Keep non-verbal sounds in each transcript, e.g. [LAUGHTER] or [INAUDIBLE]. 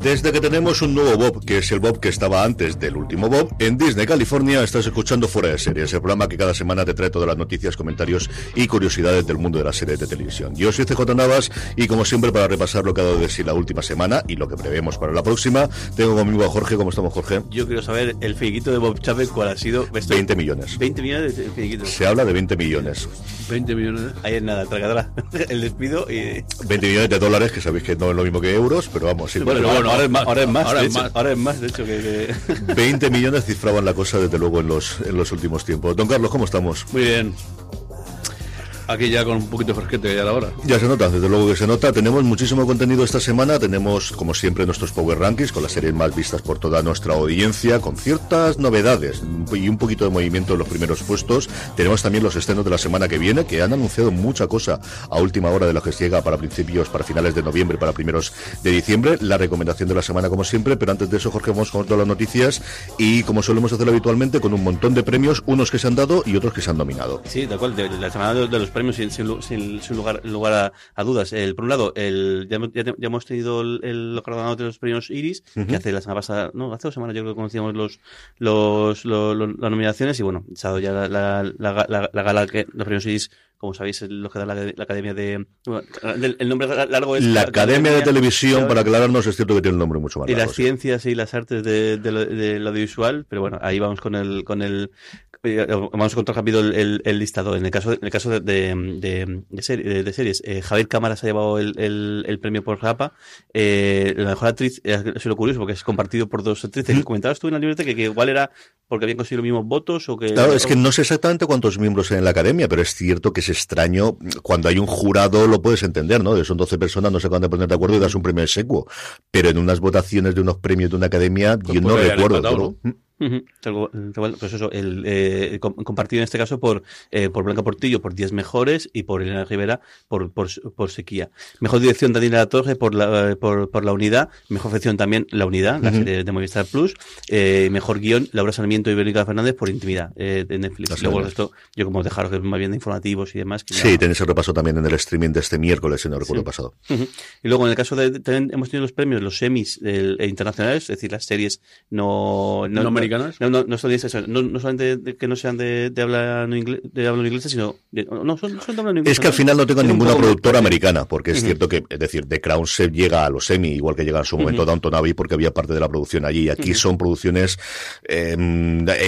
Desde que tenemos un nuevo Bob, que es el Bob que estaba antes del último Bob, en Disney, California, estás escuchando Fuera de Series, el programa que cada semana te trae todas las noticias, comentarios y curiosidades del mundo de las series de televisión. Yo soy CJ Navas y como siempre para repasar lo que ha dado de sí la última semana y lo que prevemos para la próxima, tengo conmigo a Jorge. ¿Cómo estamos, Jorge? Yo quiero saber el finiquito de Bob Chapek cuál ha sido. 20 millones. 20 millones de finiquito. Se habla de 20 millones. 20 millones. Ahí es nada, tragadora. [LAUGHS] El despido y... 20 millones de dólares, que sabéis que no es lo mismo que euros, pero vamos, sí. Bueno, pero bueno, ahora es más, ahora es más, Ahora de es hecho, más. ahora es más, de hecho, que... que- 20 millones cifraban la cosa desde luego en los, en los últimos tiempos. Don Carlos, ¿cómo estamos? Muy bien. Aquí ya con un poquito de fresquete ya la hora. Ya se nota, desde luego que se nota. Tenemos muchísimo contenido esta semana. Tenemos, como siempre, nuestros Power Rankings con las series más vistas por toda nuestra audiencia, con ciertas novedades y un poquito de movimiento en los primeros puestos. Tenemos también los estrenos de la semana que viene, que han anunciado mucha cosa a última hora de lo que llega para principios, para finales de noviembre, para primeros de diciembre. La recomendación de la semana, como siempre. Pero antes de eso, Jorge, vamos con todas las noticias y, como solemos hacer habitualmente, con un montón de premios, unos que se han dado y otros que se han nominado. Sí, de acuerdo. De, la semana de, de los premios, sin, sin lu- sin- sin lugar, lugar a, a dudas. El, por un lado, el, ya, ya, ya hemos tenido el, el los de los premios Iris, que hace la semana pasada, no, hace dos semanas yo creo que conocíamos los, los, lo- lo- las nominaciones y bueno, dado ya la, la, la, la- la gala que los premios Iris, como sabéis, es lo que da la, la Academia de... bueno, el, el nombre largo es... La Academia de Televisión, para aclararnos, es cierto que tiene un nombre mucho más y largo. las sí. ciencias y las artes de, de lo, del audiovisual, pero bueno, ahí vamos con el, con el, eh, vamos con todo rápido el, el, el listado. En el caso, en el caso de, de, de, de seri- de- de series, eh, Javier Cámara se ha llevado el, el, el premio por Rapa. Eh, la mejor actriz, eh, ha sido curioso porque es compartido por dos actrices. Comentabas tú en la libreta que, que igual era porque habían conseguido los mismos votos o que... Claro, es que no sé exactamente cuántos miembros hay en la academia, pero es cierto que es extraño. Cuando hay un jurado lo puedes entender, ¿no? Son 12 personas, no se acaban de poner de acuerdo y das un premio secuo. Pero en unas votaciones de unos premios de una academia, Pues yo no recuerdo. empatado, todo. Ujú, tal cual, tal cual. Pues eso, el, eh, com- compartido en este caso por, eh, por Blanca Portillo por 10 mejores y por Elena Rivera por, por, por Sequía. Mejor dirección Daniela Torre por la, por, por la unidad. Mejor ficción también La Unidad, la serie de Movistar Plus. Eh, mejor guion Laura Sarmiento y Verónica Fernández por Intimidad eh, de Netflix. Las Luego resto, yo como dejaros que más bien de informativos y demás. que ya- Sí, tenéis el repaso también en el streaming de este miércoles, si no recuerdo Sí. pasado. Y luego en el caso de, también hemos tenido los premios, los semis eh, internacionales, es decir, las series no, ¿No No, no, no son de eso, no, no solamente de- que no sean de, de habla no ingle- de habla no inglesa, sino de- no son, son de habla no inglesa. Es que al final no tengo ninguna productora americana, porque es cierto que, es decir, The Crown se llega a los semi, igual que llega en su momento Downton Abbey, porque había parte de la producción allí. Y aquí son producciones, eh,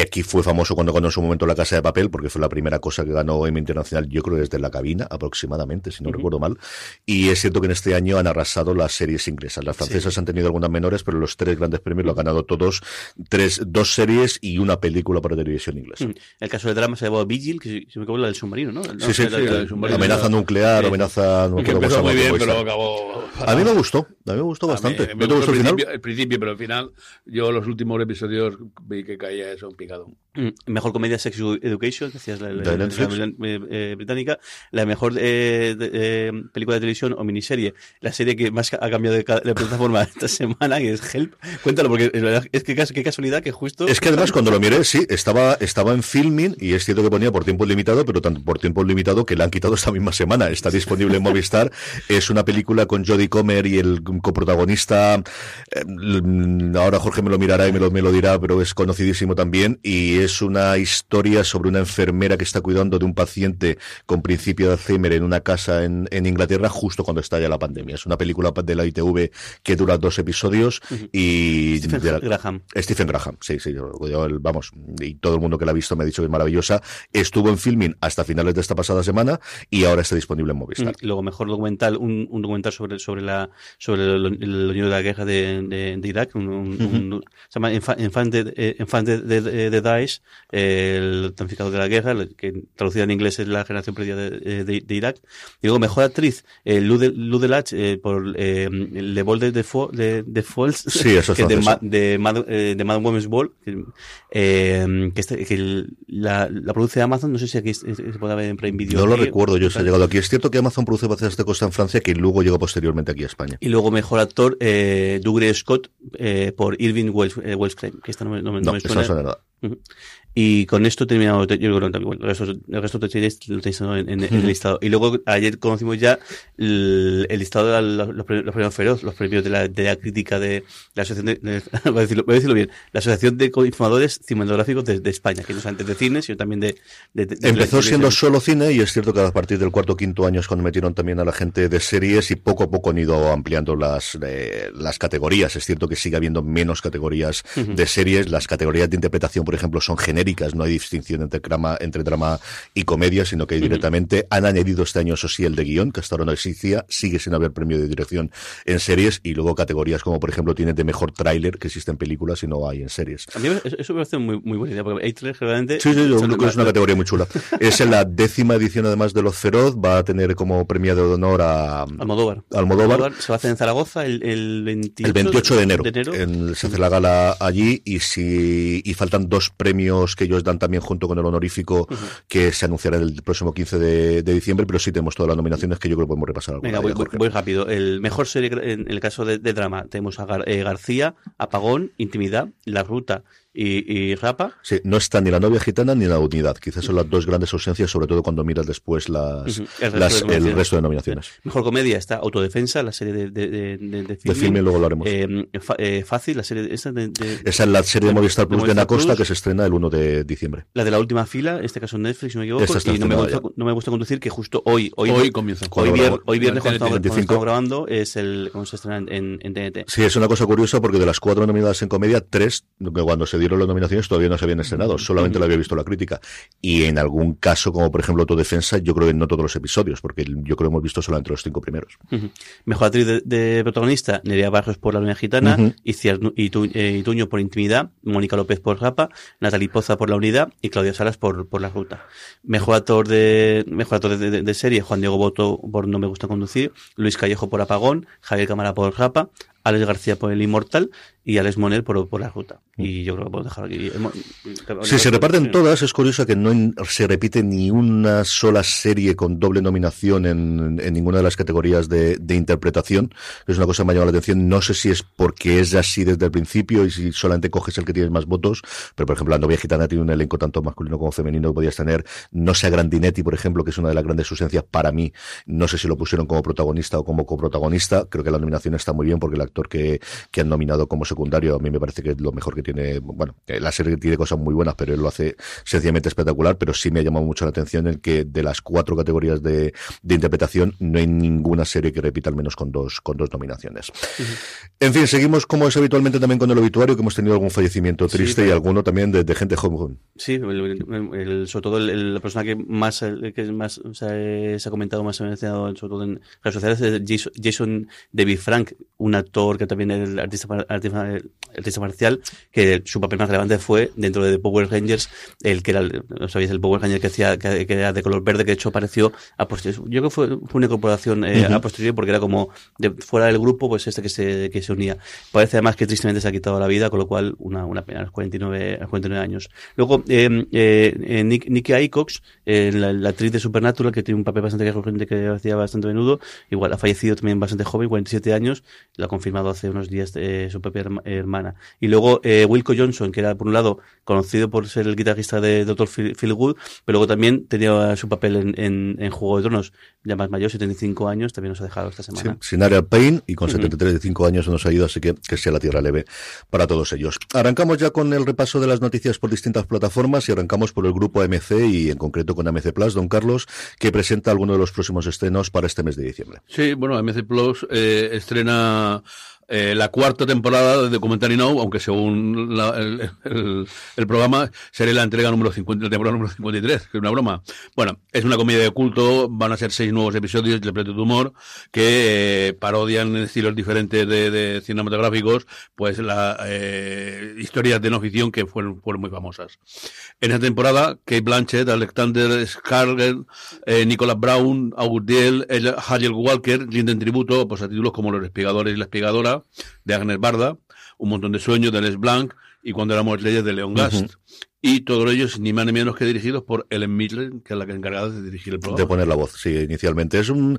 aquí fue famoso cuando ganó en su momento La Casa de Papel, porque fue la primera cosa que ganó Emmy Internacional, yo creo desde La Cabina, aproximadamente, si no recuerdo mal. Y es cierto que en este año han arrasado las series inglesas. Las francesas han tenido algunas menores, pero los tres grandes premios lo han ganado todos, tres, dos series y una película para televisión inglesa. Ujú. El caso del drama se llamó Vigil, que si me acuerdo la del submarino, ¿no? Sí, sí, sí, la- la- submarino. amenaza nuclear, amenaza, no Que se empezó muy bien, pero acabó. A mí me gustó, a mí me gustó A mí bastante. me ¿No te gustó el el final? el principio, pero al final, yo los últimos episodios vi que caía eso en picado. Mm, Mejor comedia Sex Education, que decías la, la- la- la- eh, eh, británica. La mejor eh, de- eh, película de televisión o miniserie. La serie que más ha cambiado de, de plataforma [LAUGHS] esta semana, que es Help. Cuéntalo, porque es, que qué casualidad que justo. Es que además cuando lo miré, sí, estaba, estaba en filming y es cierto que ponía por tiempo limitado, pero tanto por tiempo limitado que la han quitado esta misma semana. Está disponible en Movistar. [LAUGHS] Es una película con Jodie Comer y el coprotagonista. eh, l- ahora Jorge me lo mirará y me lo, me lo dirá, pero es conocidísimo también. Y es una historia sobre una enfermera que está cuidando de un paciente con principio de Alzheimer en una casa en, en Inglaterra justo cuando estalla la pandemia. Es una película de la ITV que dura dos episodios y Stephen de la- Graham. Stephen Graham, sí, sí, yo- yo, vamos, y todo el mundo que la ha visto me ha dicho que es maravillosa. Estuvo en filming hasta finales de esta pasada semana y ahora está disponible en Movistar. Mm, Luego, mejor documental, un, un documental sobre, sobre la sobre el, de la guerra de, de, de Irak, un, un- un- se llama Enfant, Enfant de, eh, Enfant de, de- de Daesh, eh, el planificador de la guerra, que traducida en inglés es la generación perdida de, de- de Irak. Y luego, mejor actriz, eh, Lou de- Lou Delage, eh, por eh, Le Vol de, de, Fo- de, de Falls, Sí, eso es [LAUGHS] que de. Ma- de, Mad, eh, de Mad Women's Ball, que, eh, que, este- que el- la, la produce Amazon, no sé si aquí se puede ver en Prime Video. No lo recuerdo, yo se ha llegado aquí. Es cierto que Amazon produce bases de costa en Francia que luego llegó posteriormente aquí a España. Y luego mejor actor, eh, Dougray Scott, eh, por Irving Wells, eh, Wells que esta no me, no me- no No, me suena. no suena nada. Mm-hmm. Y con esto terminamos, yo creo que el resto, el resto de series lo tenéis en, en- en el listado. Y luego ayer conocimos ya el, el listado de los, premios, los premios Feroz, los premios de la, de la crítica de la asociación de, de- [LAUGHS] voy, a decirlo, voy a decirlo bien, la asociación de informadores cinematográficos de, de España, que no solamente de cine, sino también de, Empezó siendo solo cine y es cierto que a partir del cuarto o quinto año es cuando metieron también a la gente de series y poco a poco han ido ampliando las, eh, las categorías. Es cierto que sigue habiendo menos categorías de series. Las categorías de interpretación, por ejemplo, son genéricas. No hay distinción entre drama, entre drama y comedia, sino que directamente han añadido este año, eso sí, el de guion, que hasta ahora no existía. Sigue sin haber premio de dirección en series y luego categorías como, por ejemplo, tiene de mejor tráiler que existe en películas y no hay en series. A mí eso, me parece muy, muy buena idea, porque hay tres realmente... Sí, sí, yo creo que es una categoría muy chula. [LAUGHS] Es en la décima edición, además de Los Feroz, va a tener como premiado de honor a Almodóvar. Almodóvar. Se va a hacer en Zaragoza el, el 28, El 28 de enero, de enero. en- se hace la gala allí y si y faltan dos premios que ellos dan también junto con el honorífico que se anunciará el próximo 15 de, de diciembre, pero sí tenemos todas las nominaciones que yo creo que podemos repasar Venga, voy, voy- voy rápido. El mejor serie en el caso de, de drama tenemos a Gar- eh, García, Apagón, Intimidad, La Ruta y, y Rapa. Sí, no está ni la novia gitana ni la unidad. Quizás son las dos grandes ausencias, sobre todo cuando miras después las, el resto las- de el nominaciones. resto de nominaciones. Mejor comedia está Autodefensa, la serie de, de, de, de, de De filming luego lo haremos. Eh, fa- eh, Fácil, la serie de, esa de- de- Esa es la serie de de- Movistar Plus de Ana Costa que se estrena el 1 de diciembre. la de la última fila, en este caso Netflix, si no me equivoco. Esta está Y no me, gusta, no me gusta conducir que justo hoy, hoy, Hoy comienza. hoy, Cuando vier- grabamos. hoy viernes cuando estamos, cuando 25. estamos grabando es el cuando se estrena en, en TNT. Sí, es una cosa curiosa porque de las cuatro nominadas en comedia, tres, que cuando se dieron las nominaciones todavía no se habían estrenado, solamente lo había visto la crítica. Y en algún caso, como por ejemplo Autodefensa, yo creo que no todos los episodios, porque yo creo que hemos visto solamente los cinco primeros. Mejor actriz de, de protagonista, Nerea Barros por La Luna Gitana. Iciar Itu- eh, Ituño por Intimidad, Mónica López por Rapa, Natalie Poza por La Unidad y Claudia Salas por, por La Ruta. Mejor actor de mejor actor de, de- de serie, Juan Diego Boto por No me gusta conducir, Luis Callejo por Apagón, Javier Cámara por Rapa, Alex García por El Inmortal y Alex Monel por, por La Ruta. Y yo creo que podemos dejar aquí. Si se reparten todas, es curioso que no se repite ni una sola serie con doble nominación en, en ninguna de las categorías de, de interpretación, que es una cosa que me ha llamado la atención. No sé si es porque es así desde el principio y si solamente coges el que tiene más votos, pero por ejemplo, la novia gitana tiene un elenco tanto masculino como femenino que podías tener. No sé Grandinetti, por ejemplo, que es una de las grandes ausencias para mí. No sé si lo pusieron como protagonista o como coprotagonista. Creo que la nominación está muy bien porque el actor que, que han nominado como secundario a mí me parece que es lo mejor que tiene. Bueno, que la serie tiene cosas muy buenas, pero él lo hace sencillamente espectacular. Pero sí me ha llamado mucho la atención el que de las cuatro categorías de, de interpretación no hay ninguna serie que repita al menos con dos, con dos nominaciones. En fin, seguimos como es habitualmente también con el obituario, que hemos tenido algún fallecimiento Sí, triste y alguno también de, de gente joven. Sí, el- sobre todo el, la persona que más, el que más o sea, eh, se ha comentado, más se ha mencionado, sobre todo en redes sociales, es Jason, Jason David Frank, un actor que también es el artista, artista, artista marcial, que su papel más relevante fue dentro de The Power Rangers, el que era, no sabéis, el Power Ranger que, hacía, que, que era de color verde, que de hecho apareció a posteriori. Yo creo que fue, fue una incorporación eh, a posteriori porque era como de fuera del grupo, pues este que se, que se unía. Parece además que tristemente se ha quitado la vida, con lo cual una, una pena a los 49, a los 49 años. Luego, eh, eh, eh, Nick, Nicky Aycox, eh, la, la actriz de Supernatural, que tiene un papel bastante recurrente que hacía bastante menudo, igual ha fallecido también bastante joven, 47 años, lo ha confirmado hace unos días eh, su propia herma- hermana. Y luego eh, Wilco Johnson, que era por un lado conocido por ser el guitarrista de Dr. Phil, Good, pero luego también tenía su papel en, en, en Juego de Tronos, ya más mayor, 75 años, también nos ha dejado esta Sí, semana. sin área Payne y con Ujú. 73 de 5 años nos ha ido, así que que sea la tierra leve para todos ellos. Arrancamos ya con el repaso de las noticias por distintas plataformas y arrancamos por el grupo AMC y en concreto con AMC Plus, don Carlos, que presenta algunos de los próximos estrenos para este mes de diciembre. Sí, bueno, AMC Plus eh, estrena eh, la cuarta temporada de Documentary Now, aunque según la- el, programa sería la entrega número 50, la temporada número 53, que es una broma. Bueno, es una comedia de culto, van a ser seis nuevos episodios de de humor que eh, parodian estilos diferentes de, de cinematográficos, pues las historias de no ficción que fueron, fueron muy famosas. En esta temporada, Kate Blanchett, Alexander Skarsgård, eh, Nicholas Brown, August Diel, el- Harriet Walker rinden tributo pues, a títulos como Los Espigadores y la Espigadora, de Agnes Barda, Un montón de sueños, de Les Blanc, y Cuando éramos leyes, de Leon Gast. Y todos ellos, ni más ni menos que dirigidos por Ellen Midler, que es la que encargada de dirigir el programa. De poner la voz, sí, inicialmente. Es un...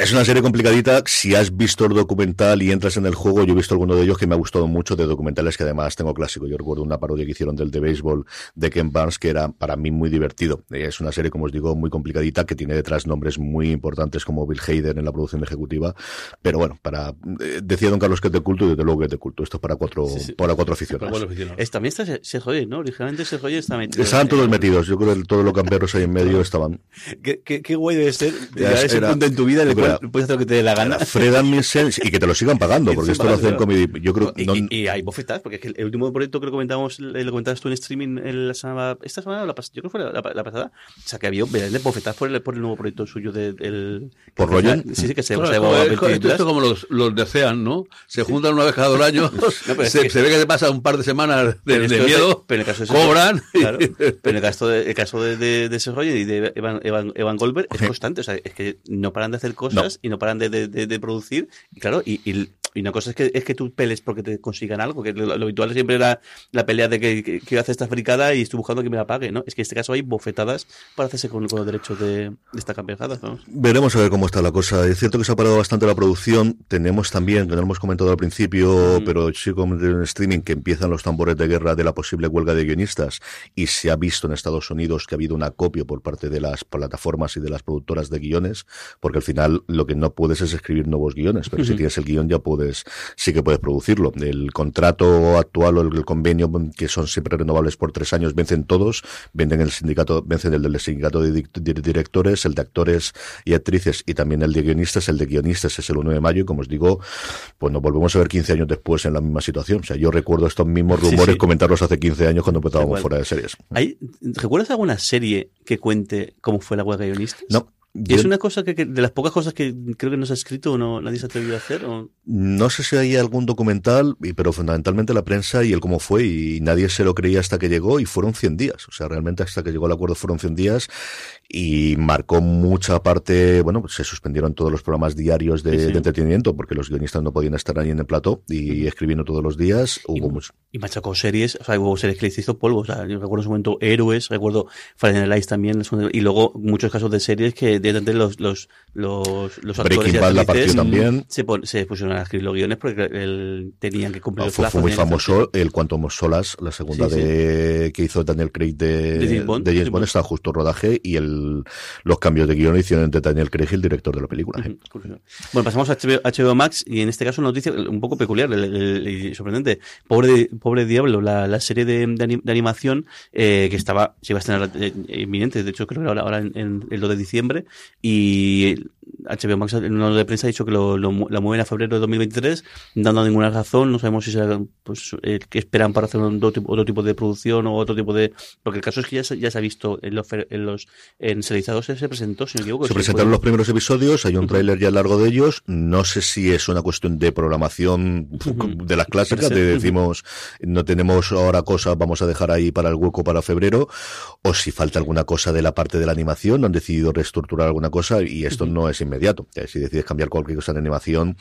Es una serie complicadita. Si has visto el documental y entras en el juego, yo he visto alguno de ellos que me ha gustado mucho, de documentales que además tengo clásico. Yo recuerdo una parodia que hicieron del de béisbol de Ken Barnes, que era para mí muy divertido. Es una serie, como os digo, muy complicadita, que tiene detrás nombres muy importantes como Bill Hader en la producción ejecutiva. Pero bueno, para eh, decía don Carlos que es de culto y desde luego que es de culto. Esto es para cuatro, Sí, sí. para cuatro aficionados. Es, también está Sergio, ¿no? Originalmente Sergio está metido. Estaban todos metidos. Yo creo que todos los camperos ahí en medio estaban. Qué, qué, qué guay debe ser Ya ese era- punto en tu vida cual puedes hacer lo que te dé la gana. Fred Amundsen y que te lo sigan pagando, [LAUGHS] porque esto lo hacen comedy. Yo creo y, no- y- y hay bofetadas, porque es que el último proyecto que lo comentamos, eh, lo comentabas tú en streaming en la semana, esta semana, o la pas- yo creo que fue la, la- la pasada, o sea que había bofetadas por el, por el nuevo proyecto suyo de- del... ¿Por que- Rogen? Sí, sí, que se, Claro, se como- va a es esto películas. es como los, los de Ocean, ¿no? Se juntan una vez cada dos años, [LAUGHS] pero es se, que- se ve que se pasa un par de semanas Pero de, esto de miedo, pero en el caso de- cobran. [LAUGHS] Claro, pero en el caso de, el caso de, de, de Sergio y de Evan, Evan, Evan Goldberg es constante. O sea, es que no paran de hacer cosas y no paran de, de, de- de producir. Y claro, y, y, y una cosa es que, es que tú peles porque te consigan algo, que lo, lo habitual siempre era la pelea de que, que, que hace esta fricada y estoy buscando que me la pague, ¿no? Es que en este caso hay bofetadas para hacerse con, con los derechos de, de esta campeonada, ¿no? Veremos a ver cómo está la cosa. Es cierto que se ha parado bastante la producción. Tenemos también, que no lo hemos comentado al principio, Mm. pero sí como en streaming, que empiezan los tambores de guerra de la posible huelga de guionistas. Y se ha visto en Estados Unidos que ha habido un acopio por parte de las plataformas y de las productoras de guiones, porque al final lo que no puedes es escribir nuevos guiones, pero si tienes el guion ya puedes, sí que puedes producirlo. El contrato actual o el, convenio, que son siempre renovables por tres años, vencen todos, venden el sindicato, vencen el del sindicato de, directores, el de actores y actrices y también el de guionistas. El de guionistas es el 1 de mayo y como os digo, pues nos volvemos a ver 15 años después en la misma situación. O sea, yo recuerdo estos mismos rumores sí. comentarlos hace 15 años cuando empezábamos fuera de series. ¿Hay, ¿Recuerdas alguna serie que cuente cómo fue la huelga de guionistas? No. Y es una cosa que, que de las pocas cosas que creo que no se ha escrito o no, nadie se ha atrevido a hacer. O... No sé si hay algún documental, y- pero fundamentalmente la prensa y el cómo fue, y nadie se lo creía hasta que llegó, y fueron 100 días. O sea, realmente hasta que llegó el acuerdo fueron 100 días, y marcó mucha parte, bueno, pues se suspendieron todos los programas diarios de, Sí, sí. de entretenimiento, porque los guionistas no podían estar ahí en el plató y escribiendo todos los días. Hubo mucho. Y machacó series, o sea, hubo series que le hizo polvo. O sea, yo recuerdo en su momento Héroes, recuerdo Friday Night Lights también, y luego muchos casos de series que directamente los, los, los, los actores y actrices también. se, pusieron a escribir los guiones porque el- tenían que cumplir Ah, los Fue, plazos. fue muy famoso el Quantum of Solace, la segunda Sí, sí. de que hizo Daniel Craig de, De James Bond, de James Bond, está justo rodaje y el, los cambios de guion hicieron entre Daniel Craig y el director de la película. Curioso. Bueno, pasamos a HBO, HBO Max y en este caso una noticia un poco peculiar y sorprendente. Pobre, pobre Diablo, la, la serie de, de anim- de animación eh, que estaba, se iba a estrenar eh, inminente, de hecho creo que ahora, ahora en, en el 2 de diciembre y HBO Max en una de prensa ha dicho que lo, la mueven a febrero de 2023 dando ninguna razón, no sabemos si será pues, eh, que esperan para hacer un, otro, tipo, otro tipo de producción o otro tipo de... Porque el caso es que ya se, ya se ha visto en los, en los en serializados se, se presentó, si no equivoco. Se presentaron los primeros episodios, hay un tráiler ya largo de ellos. No sé si es una cuestión de programación de las clásicas, de decimos, no tenemos ahora cosas, vamos a dejar ahí para el hueco para febrero, o si falta alguna cosa de la parte de la animación, han decidido reestructurar alguna cosa y esto no es inmediato. Si decides cambiar cualquier cosa de animación,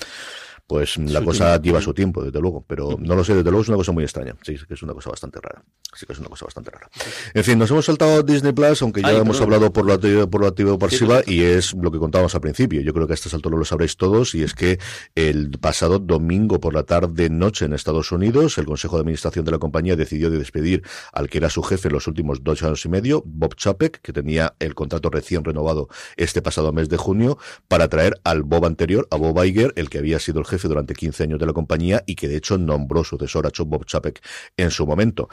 pues la Su cosa lleva su tiempo, desde luego, pero no lo sé, desde luego es una cosa muy extraña, sí, que es una cosa bastante rara, sí que es una cosa bastante rara. En fin, nos hemos saltado Disney Plus, aunque ya Ay, hemos perdón. hablado por lo activo, por lo activo pasiva, Sí, y es lo que contábamos al principio, yo creo que a estas alturas lo sabréis todos, y es que el pasado domingo por la tarde noche en Estados Unidos, el Consejo de Administración de la compañía decidió de despedir al que era su jefe en los últimos dos años y medio, Bob Chapek, que tenía el contrato recién renovado este pasado mes de junio, para traer al Bob anterior, a Bob Iger, el que había sido el jefe durante 15 años de la compañía y que de hecho nombró sucesor a Bob Chapek en su momento.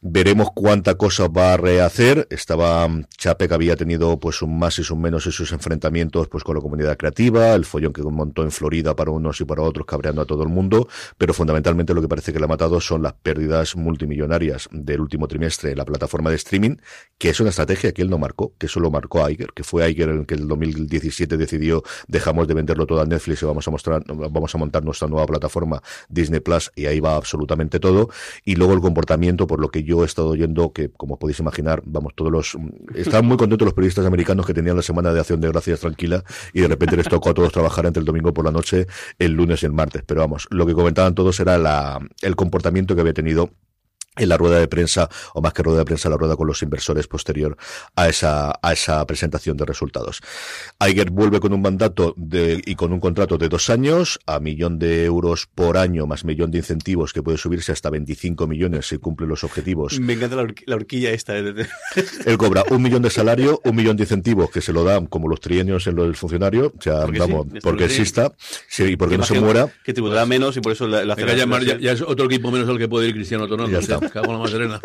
Veremos cuánta cosa va a rehacer. Estaba mm, Chapek había tenido pues un más y un menos en sus enfrentamientos pues con la comunidad creativa, el follón que montó en Florida para unos y para otros cabreando a todo el mundo, pero fundamentalmente lo que parece que le ha matado son las pérdidas multimillonarias del último trimestre en la plataforma de streaming, que es una estrategia que él no marcó, que eso lo marcó Iger, que fue Iger el que en el 2017 decidió dejamos de venderlo todo a Netflix y vamos a mostrar vamos a montar nuestra nueva plataforma Disney Plus y ahí va absolutamente todo y luego el comportamiento por lo que yo he estado oyendo que como podéis imaginar vamos todos los estaban muy contentos los periodistas americanos que tenían la semana de acción de gracias tranquila y de repente les tocó a todos trabajar entre el domingo por la noche el lunes y el martes. Pero vamos lo que comentaban todos era la el comportamiento que había tenido en la rueda de prensa, o más que rueda de prensa, la rueda con los inversores posterior a esa, a esa presentación de resultados. Iger vuelve con un mandato de, y con un contrato de dos años, a millón de euros por año, más millón de incentivos, que puede subirse hasta 25 millones si cumple los objetivos. Me encanta la, horqui- la horquilla esta. ¿eh? [LAUGHS] Él cobra un millón de salario, un millón de incentivos, que se lo dan como los trienios en lo del funcionario, o sea, Porque vamos, sí, esto porque lo que sí. exista, sí, y porque no se muera. Que tributará menos y por eso la, la Venga, ya, ya, ya es otro equipo menos al que puede ir Cristiano Ronaldo. Ya está. Cago en la más serena.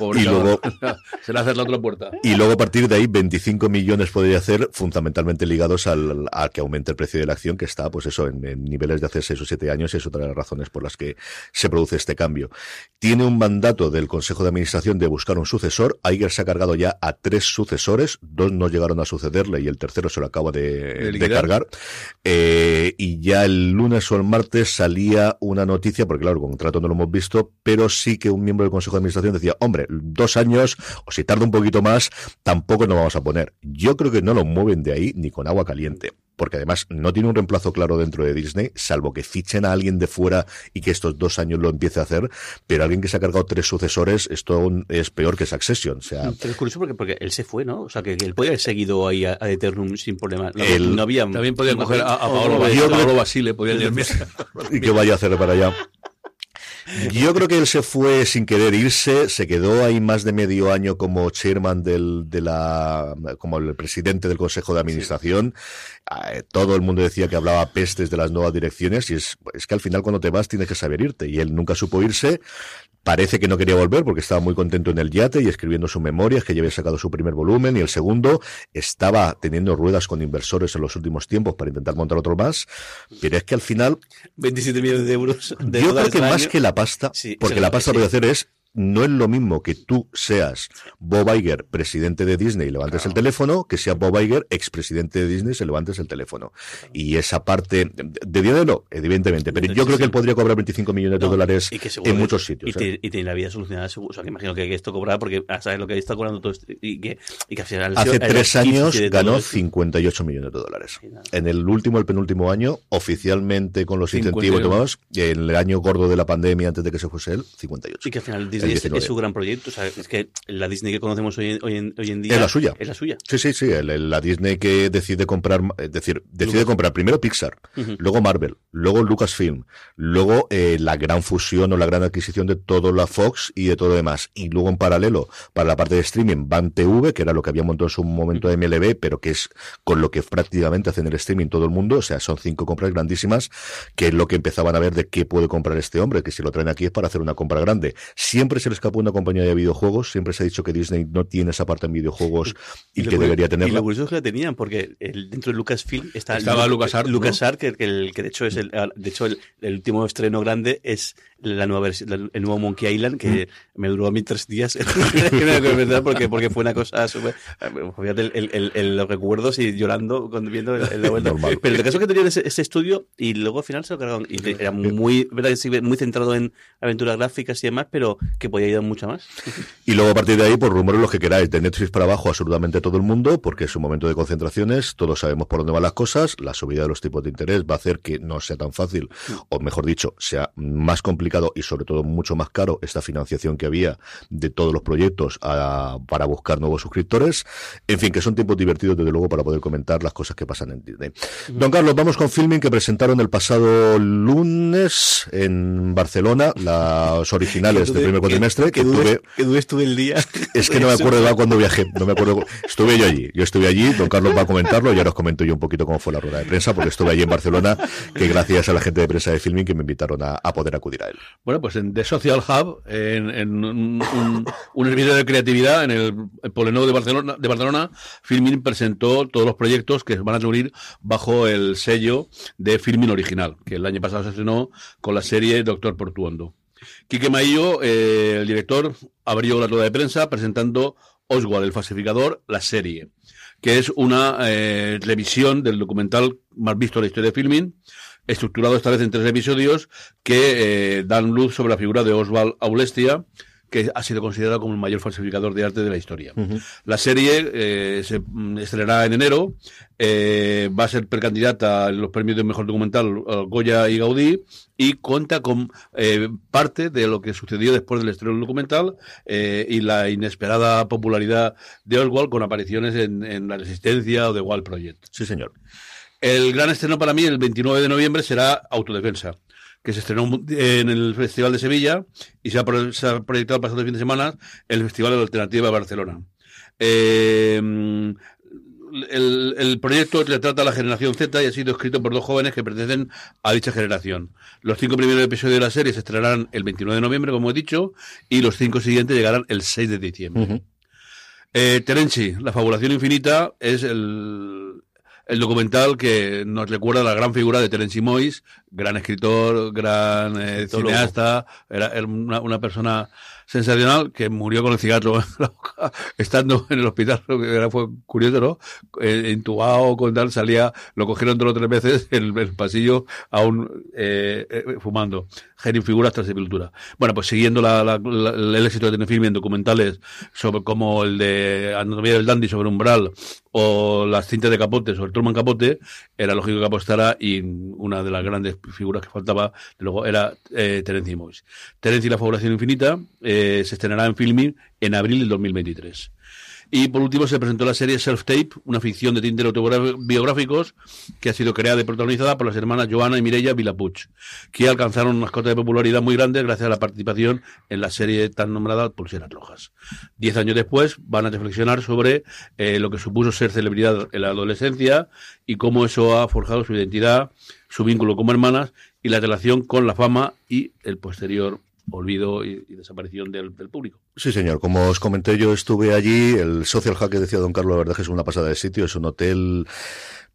Pobre Y luego- [LAUGHS] Se le hace la otra puerta. Y luego a partir de ahí 25 millones podría hacer fundamentalmente ligados al, a que aumente el precio de la acción que está pues eso en, en niveles de hace 6 o 7 años y es otra de las razones por las que se produce este cambio. Tiene un mandato del Consejo de Administración de buscar un sucesor. Iger se ha cargado ya a tres sucesores, dos no llegaron a sucederle y el tercero se lo acaba de, de cargar. Eh, y ya el lunes o el martes salía una noticia, porque claro, el contrato no lo hemos visto, pero sí que un miembro del Consejo de Administración decía, hombre, dos años, o si tarda un poquito más, tampoco nos vamos a poner. Yo creo que no lo mueven de ahí ni con agua caliente. Porque además no tiene un reemplazo claro dentro de Disney, salvo que fichen a alguien de fuera y que estos dos años lo empiece a hacer, pero alguien que se ha cargado tres sucesores, esto aún es peor que Succession. O sea, Pero es curioso porque, porque él se fue, ¿no? O sea, que, él podía haber seguido ahí a, a Eternum sin problema. No, Él- no había... También podían no- coger a, a Paolo, Paolo Basile, podían [LAUGHS] ir [LAUGHS] y que vaya a hacer para allá. Yo creo que él se fue sin querer irse, se quedó ahí más de medio año como chairman del, de la, como el presidente del Consejo de Administración. Eh, todo el mundo decía que hablaba pestes de las nuevas direcciones y es, es que al final cuando te vas tienes que saber irte y él nunca supo irse. Parece que no quería volver porque estaba muy contento en el yate y escribiendo sus memorias, que ya había sacado su primer volumen y el segundo estaba teniendo ruedas con inversores en los últimos tiempos para intentar montar otro más, pero es que al final 27 millones de euros de yo creo que más año. que la pasta, Sí, porque la pasta lo que hacer es no es lo mismo que tú seas Bob Iger, presidente de Disney, y levantes el teléfono, que sea Bob Iger, expresidente de Disney, se levantes el teléfono. Y esa parte de, de dinero, evidentemente, pero yo creo que él podría cobrar 25 millones de No, dólares en muchos sitios. Y, ¿eh? y tiene la vida solucionada, seguro. O sea, que imagino que esto cobrará porque ah, sabes lo que está cobrando todo esto. Y que, y que al final. ha Hace el tres años ganó esto. 58 millones de dólares. En el último, el penúltimo año, oficialmente con los 51. incentivos tomados, en el año gordo de la pandemia, antes de que se fuese él, 58. Y que al final Disney es, 19. es su gran proyecto. O sea, es que la Disney que conocemos hoy en, hoy en, hoy en día. Es la suya. Es la suya. Sí, sí, sí. el- el- la Disney que decide comprar, es decir, decide Lucas. comprar primero Pixar, luego Marvel, luego Lucasfilm, luego eh, la gran fusión o la gran adquisición de todo la Fox y de todo lo demás. Y luego en paralelo, para la parte de streaming, Van TV, que era lo que había montado en su momento de MLB, pero que es con lo que prácticamente hacen el streaming todo el mundo. O sea, son cinco compras grandísimas, que es lo que empezaban a ver de qué puede comprar este hombre, que si lo traen aquí es para hacer una compra grande. Siempre se le escapó una compañía de videojuegos, siempre se ha dicho que Disney no tiene esa parte en videojuegos [LAUGHS] y, lo que debería Y tenerla. lo curioso es que la tenían, porque el- dentro de Lucasfilm está Estaba Lu- LucasArts, ¿no? LucasArts, que, que el, que de hecho es el, de hecho el, el último estreno grande es la nueva versión, el nuevo Monkey Island, que Mm. me duró a mí tres días. [LAUGHS] Verdad, porque, porque fue una cosa súper. Fíjate el, el- el- el- los recuerdos y llorando cuando viendo el- el- la vuelta. Normal. Pero el caso es que tenían ese, ese estudio y luego al final se lo cargaron. Y era muy, verdad, muy centrado en aventuras gráficas y demás, pero que podía ir mucho más. Y luego a partir de ahí, por rumores los que queráis, de Netflix para abajo absolutamente todo el mundo, porque es un momento de concentraciones, todos sabemos por dónde van las cosas, la subida de los tipos de interés va a hacer que no sea tan fácil, o mejor dicho, sea más complicado y sobre todo mucho más caro esta financiación que había de todos los proyectos a- para buscar nuevos suscriptores. En fin, que son tiempos divertidos desde luego para poder comentar las cosas que pasan en Disney. Don Carlos, vamos con Filming que presentaron el pasado lunes en Barcelona, las originales del primer cuatrimestre, que que tuve... dudes, que dudes tú el día. Es que no me acuerdo de cuando viajé, no me acuerdo. Estuve yo allí, yo estuve allí, don Carlos va a comentarlo y ahora os comento yo un poquito cómo fue la rueda de prensa, porque estuve allí en Barcelona, que gracias a la gente de prensa de filming que me invitaron a, a poder acudir a él. Bueno, pues en The Social Hub, en, en un, un, un servicio de creatividad en el, el Polenó de Barcelona, de Barcelona, Filmin presentó todos los proyectos que van a subir bajo el sello de Filmin Original, que el año pasado se estrenó con la serie Doctor Portuondo. Quique Maillo, eh, el director, abrió la rueda de prensa presentando Oswald, el falsificador, la serie, que es una eh, revisión del documental más visto de la historia de Filmin, estructurado esta vez en tres episodios que eh, dan luz sobre la figura de Oswald Aulestia, que ha sido considerado como el mayor falsificador de arte de la historia. La serie eh, se estrenará en enero, eh, va a ser precandidata a los premios de mejor documental Goya y Gaudí y cuenta con eh, parte de lo que sucedió después del estreno del documental y la inesperada popularidad de Oswald con apariciones en, en La Resistencia o The Wall Project. Sí, señor. El gran estreno para mí, el 29 de noviembre, será Autodefensa que se estrenó en el Festival de Sevilla y se ha, proyectado el pasado fin de semana en el Festival de la Alternativa de Barcelona. Eh, el, el, proyecto trata a la generación Z y ha sido escrito por dos jóvenes que pertenecen a dicha generación. Los cinco primeros episodios de la serie se estrenarán el 29 de noviembre, como he dicho, y los cinco siguientes llegarán el 6 de diciembre. eh, Terenci, La Fabulación Infinita, es el, el documental que nos recuerda a la gran figura de Terence Mois, gran escritor, gran eh, cineasta, era, una, una, persona sensacional que murió con el cigarro [LAUGHS] en la boca estando en el hospital, era, fue curioso, ¿no? Eh, intubado con tal, salía, lo cogieron dos o tres veces [LAUGHS] en el, pasillo aún eh, eh, fumando. Genio figuras tras sepultura. Bueno, pues siguiendo la, el éxito de film en documentales sobre como el de Anatomía del Dandy sobre Umbral o las cintas de Capote sobre Truman Capote, era lógico que apostara y una de las grandes figuras que faltaba, luego era eh, Terence Mois. Terence y la fabulación infinita eh, se estrenará en filming en abril del 2023. Y por último se presentó la serie Self Tape, una ficción de tintes autobiográficos que ha sido creada y protagonizada por las hermanas Joana y Mireia Vilapuch, que alcanzaron unas cotas de popularidad muy grandes gracias a la participación en la serie tan nombrada Pulseras Rojas. Diez años después van a reflexionar sobre eh, lo que supuso ser celebridad en la adolescencia y cómo eso ha forjado su identidad, su vínculo como hermanas y la relación con la fama y el posterior olvido y, desaparición del, público. Sí, señor. Como os comenté, yo estuve allí. El Social Hack que decía don Carlos, la verdad es una pasada de sitio. Es un hotel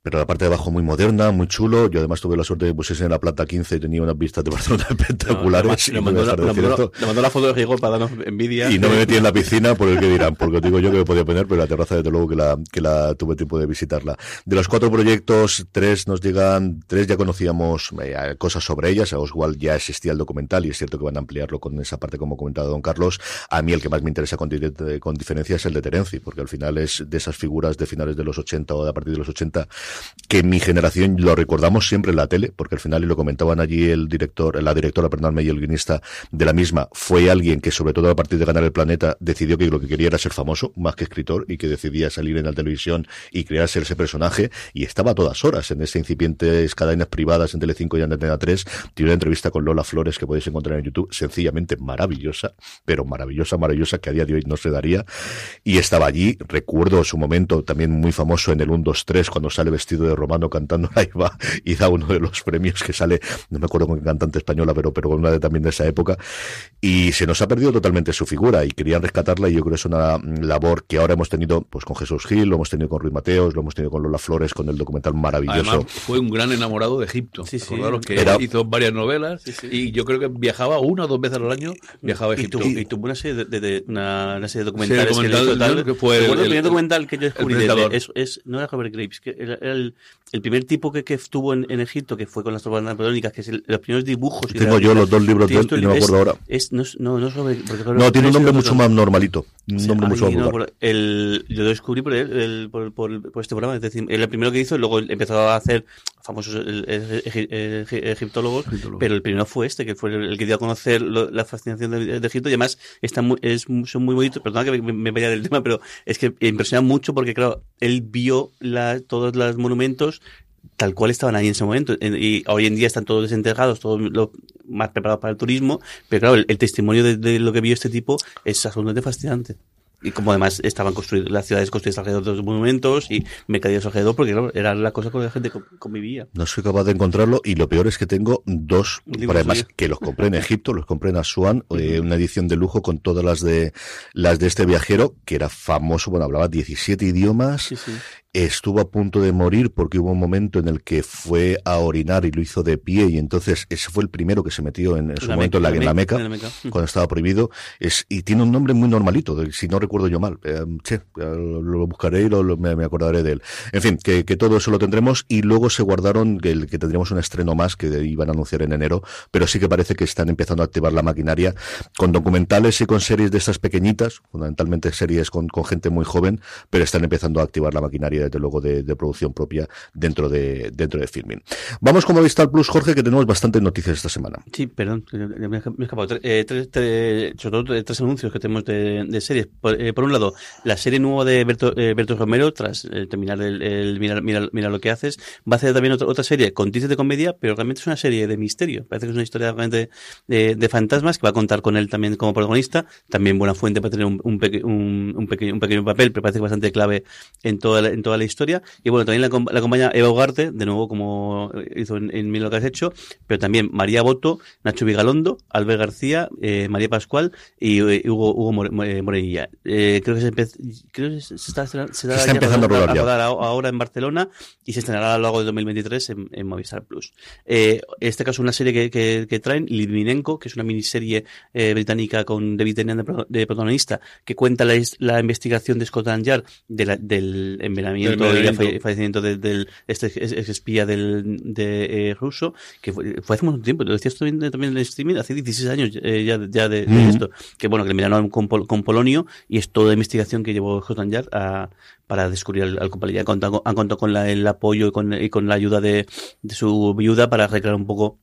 pero la parte de abajo muy moderna, muy chulo. Yo además tuve la suerte de pusiese en la planta 15 y tenía unas vistas de Barcelona espectaculares. le, mandó, la, foto de Rigor para darnos envidia. Y no me metí en la [LAUGHS] piscina por el que dirán, porque digo yo que me podía poner, pero la terraza desde luego que la, que la tuve tiempo de visitarla. De los cuatro proyectos, tres nos llegan, tres ya conocíamos eh, cosas sobre ellas. A Oswald ya existía el documental y es cierto que van a ampliarlo con esa parte como comentado don Carlos. A mí el que más me interesa con, con diferencia es el de Terenci, porque al final es de esas figuras de finales de los 80 o de a partir de los 80 que mi generación lo recordamos siempre en la tele, porque al final, y lo comentaban allí el director, la directora, perdón, y el guionista de la misma, fue alguien que, sobre todo a partir de ganar el planeta, decidió que lo que quería era ser famoso, más que escritor, y que decidía salir en la televisión y crear ser ese personaje, y estaba a todas horas en ese incipiente cadenas privadas en Telecinco y en Antena 3. Tiene una entrevista con Lola Flores que podéis encontrar en YouTube, sencillamente maravillosa, pero maravillosa, maravillosa, que a día de hoy no se daría. Y estaba allí, recuerdo su momento también muy famoso en el 1, 2, 3, cuando sale de romano cantando Ahí va y da uno de los premios que sale, no me acuerdo con qué cantante española, pero, pero con una de también de esa época. Y se nos ha perdido totalmente su figura y querían rescatarla y yo creo que es una labor que ahora hemos tenido pues con Jesús Gil, lo hemos tenido con Ruiz Mateos, lo hemos tenido con Lola Flores, con el documental maravilloso. fue un gran enamorado de Egipto. Sí, sí. que hizo varias novelas y yo creo que viajaba una o dos veces al año, viajaba a Egipto. Y, tuvo una serie de, una, serie de documentales que, fue el, primer documental que yo descubrí de es, es, no era Robert Graves, que era el, el primer tipo que, que estuvo en, en, Egipto, que fue con las tropas napoleónicas, que es el, los primeros dibujos. Tengo yo los dos libros de él no me acuerdo ahora. Es, no, no, no, sobre, no tiene un nombre mucho más normalito. Un nombre mucho más no, el, Yo lo descubrí por, él, el, por, por, por, este programa. Es decir, él el primero que hizo, luego empezó a hacer famosos egiptólogos, pero el primero fue este, que fue el, que dio a conocer la fascinación de, de, Egipto. Y además está muy, es, son muy bonitos. Perdona que me, me vaya del tema, pero es que impresiona mucho porque, claro, él vio la, todos los monumentos tal cual estaban ahí en ese momento. Y hoy en día están todos desenterrados, todos lo más preparados para el turismo, pero claro, el, testimonio de, lo que vio este tipo es absolutamente fascinante. Y como además estaban construidas, las ciudades construidas alrededor de los monumentos y mercadillos alrededor, porque claro, era la cosa con la gente convivía. No soy capaz de encontrarlo y lo peor es que tengo dos, además que los compré en [LAUGHS] Egipto, los compré en Asuán, eh, una edición de lujo con todas las de las de este viajero, que era famoso, bueno, hablaba 17 idiomas estuvo a punto de morir porque hubo un momento en el que fue a orinar y lo hizo de pie y entonces ese fue el primero que se metió en, su momento en la, en la Meca, [LAUGHS] cuando estaba prohibido. Es, y tiene un nombre muy normalito, si no recuerdo yo mal. Eh, lo, buscaré y lo, me, acordaré de él. En fin, que, todo eso lo tendremos y luego se guardaron que, que tendríamos un estreno más que iban a anunciar en enero, pero sí que parece que están empezando a activar la maquinaria con documentales y con series de estas pequeñitas, fundamentalmente series con, con gente muy joven, pero están empezando a activar la maquinaria desde luego de, producción propia dentro de dentro de filming. Vamos con Movistar Plus, Jorge, que tenemos bastantes noticias esta semana. Sí, perdón, me he escapado. Eh, tres, sobre todo tres anuncios que tenemos de, series. Eh, por, un lado, la serie nueva de Berto, eh, Berto Romero, tras terminar el, el mira, lo que haces, va a hacer también otra, otra serie con tintes de comedia, pero realmente es una serie de misterio. Parece que es una historia realmente de, de, fantasmas que va a contar con él también como protagonista. También buena fuente para tener un, un, un, pequeño, un pequeño papel, pero parece que bastante clave en toda la, en toda la historia. Y bueno, también la, la acompaña Eva Ugarte, de nuevo como hizo en, en lo que has hecho, pero también María Boto, Nacho Vigalondo, Albert García, eh, María Pascual y eh, Hugo, Hugo eh, Morenilla. Eh, creo que se, creo que se está, se está empezando a rodar, ahora en Barcelona y se estrenará a lo largo de 2023 en, en Movistar Plus. Eh, en este caso una serie que, que, que traen, Litvinenko, que es una miniserie eh, británica con David Tennant de, de, protagonista, que cuenta la, la investigación de Scotland Yard de la, del envenenamiento y fallecimiento de, del este ex espía del, de eh, ruso, que fue, fue, hace mucho tiempo, lo decías también, también en el streaming, hace 16 años eh, ya, ya de, de esto, que bueno, que le miraron con, con Polonio y es toda la investigación que llevó Scotland Yard a, para descubrir al, al compañero. Han contado, han contado con la, el apoyo y con, y con la ayuda de, de su viuda para recrear un poco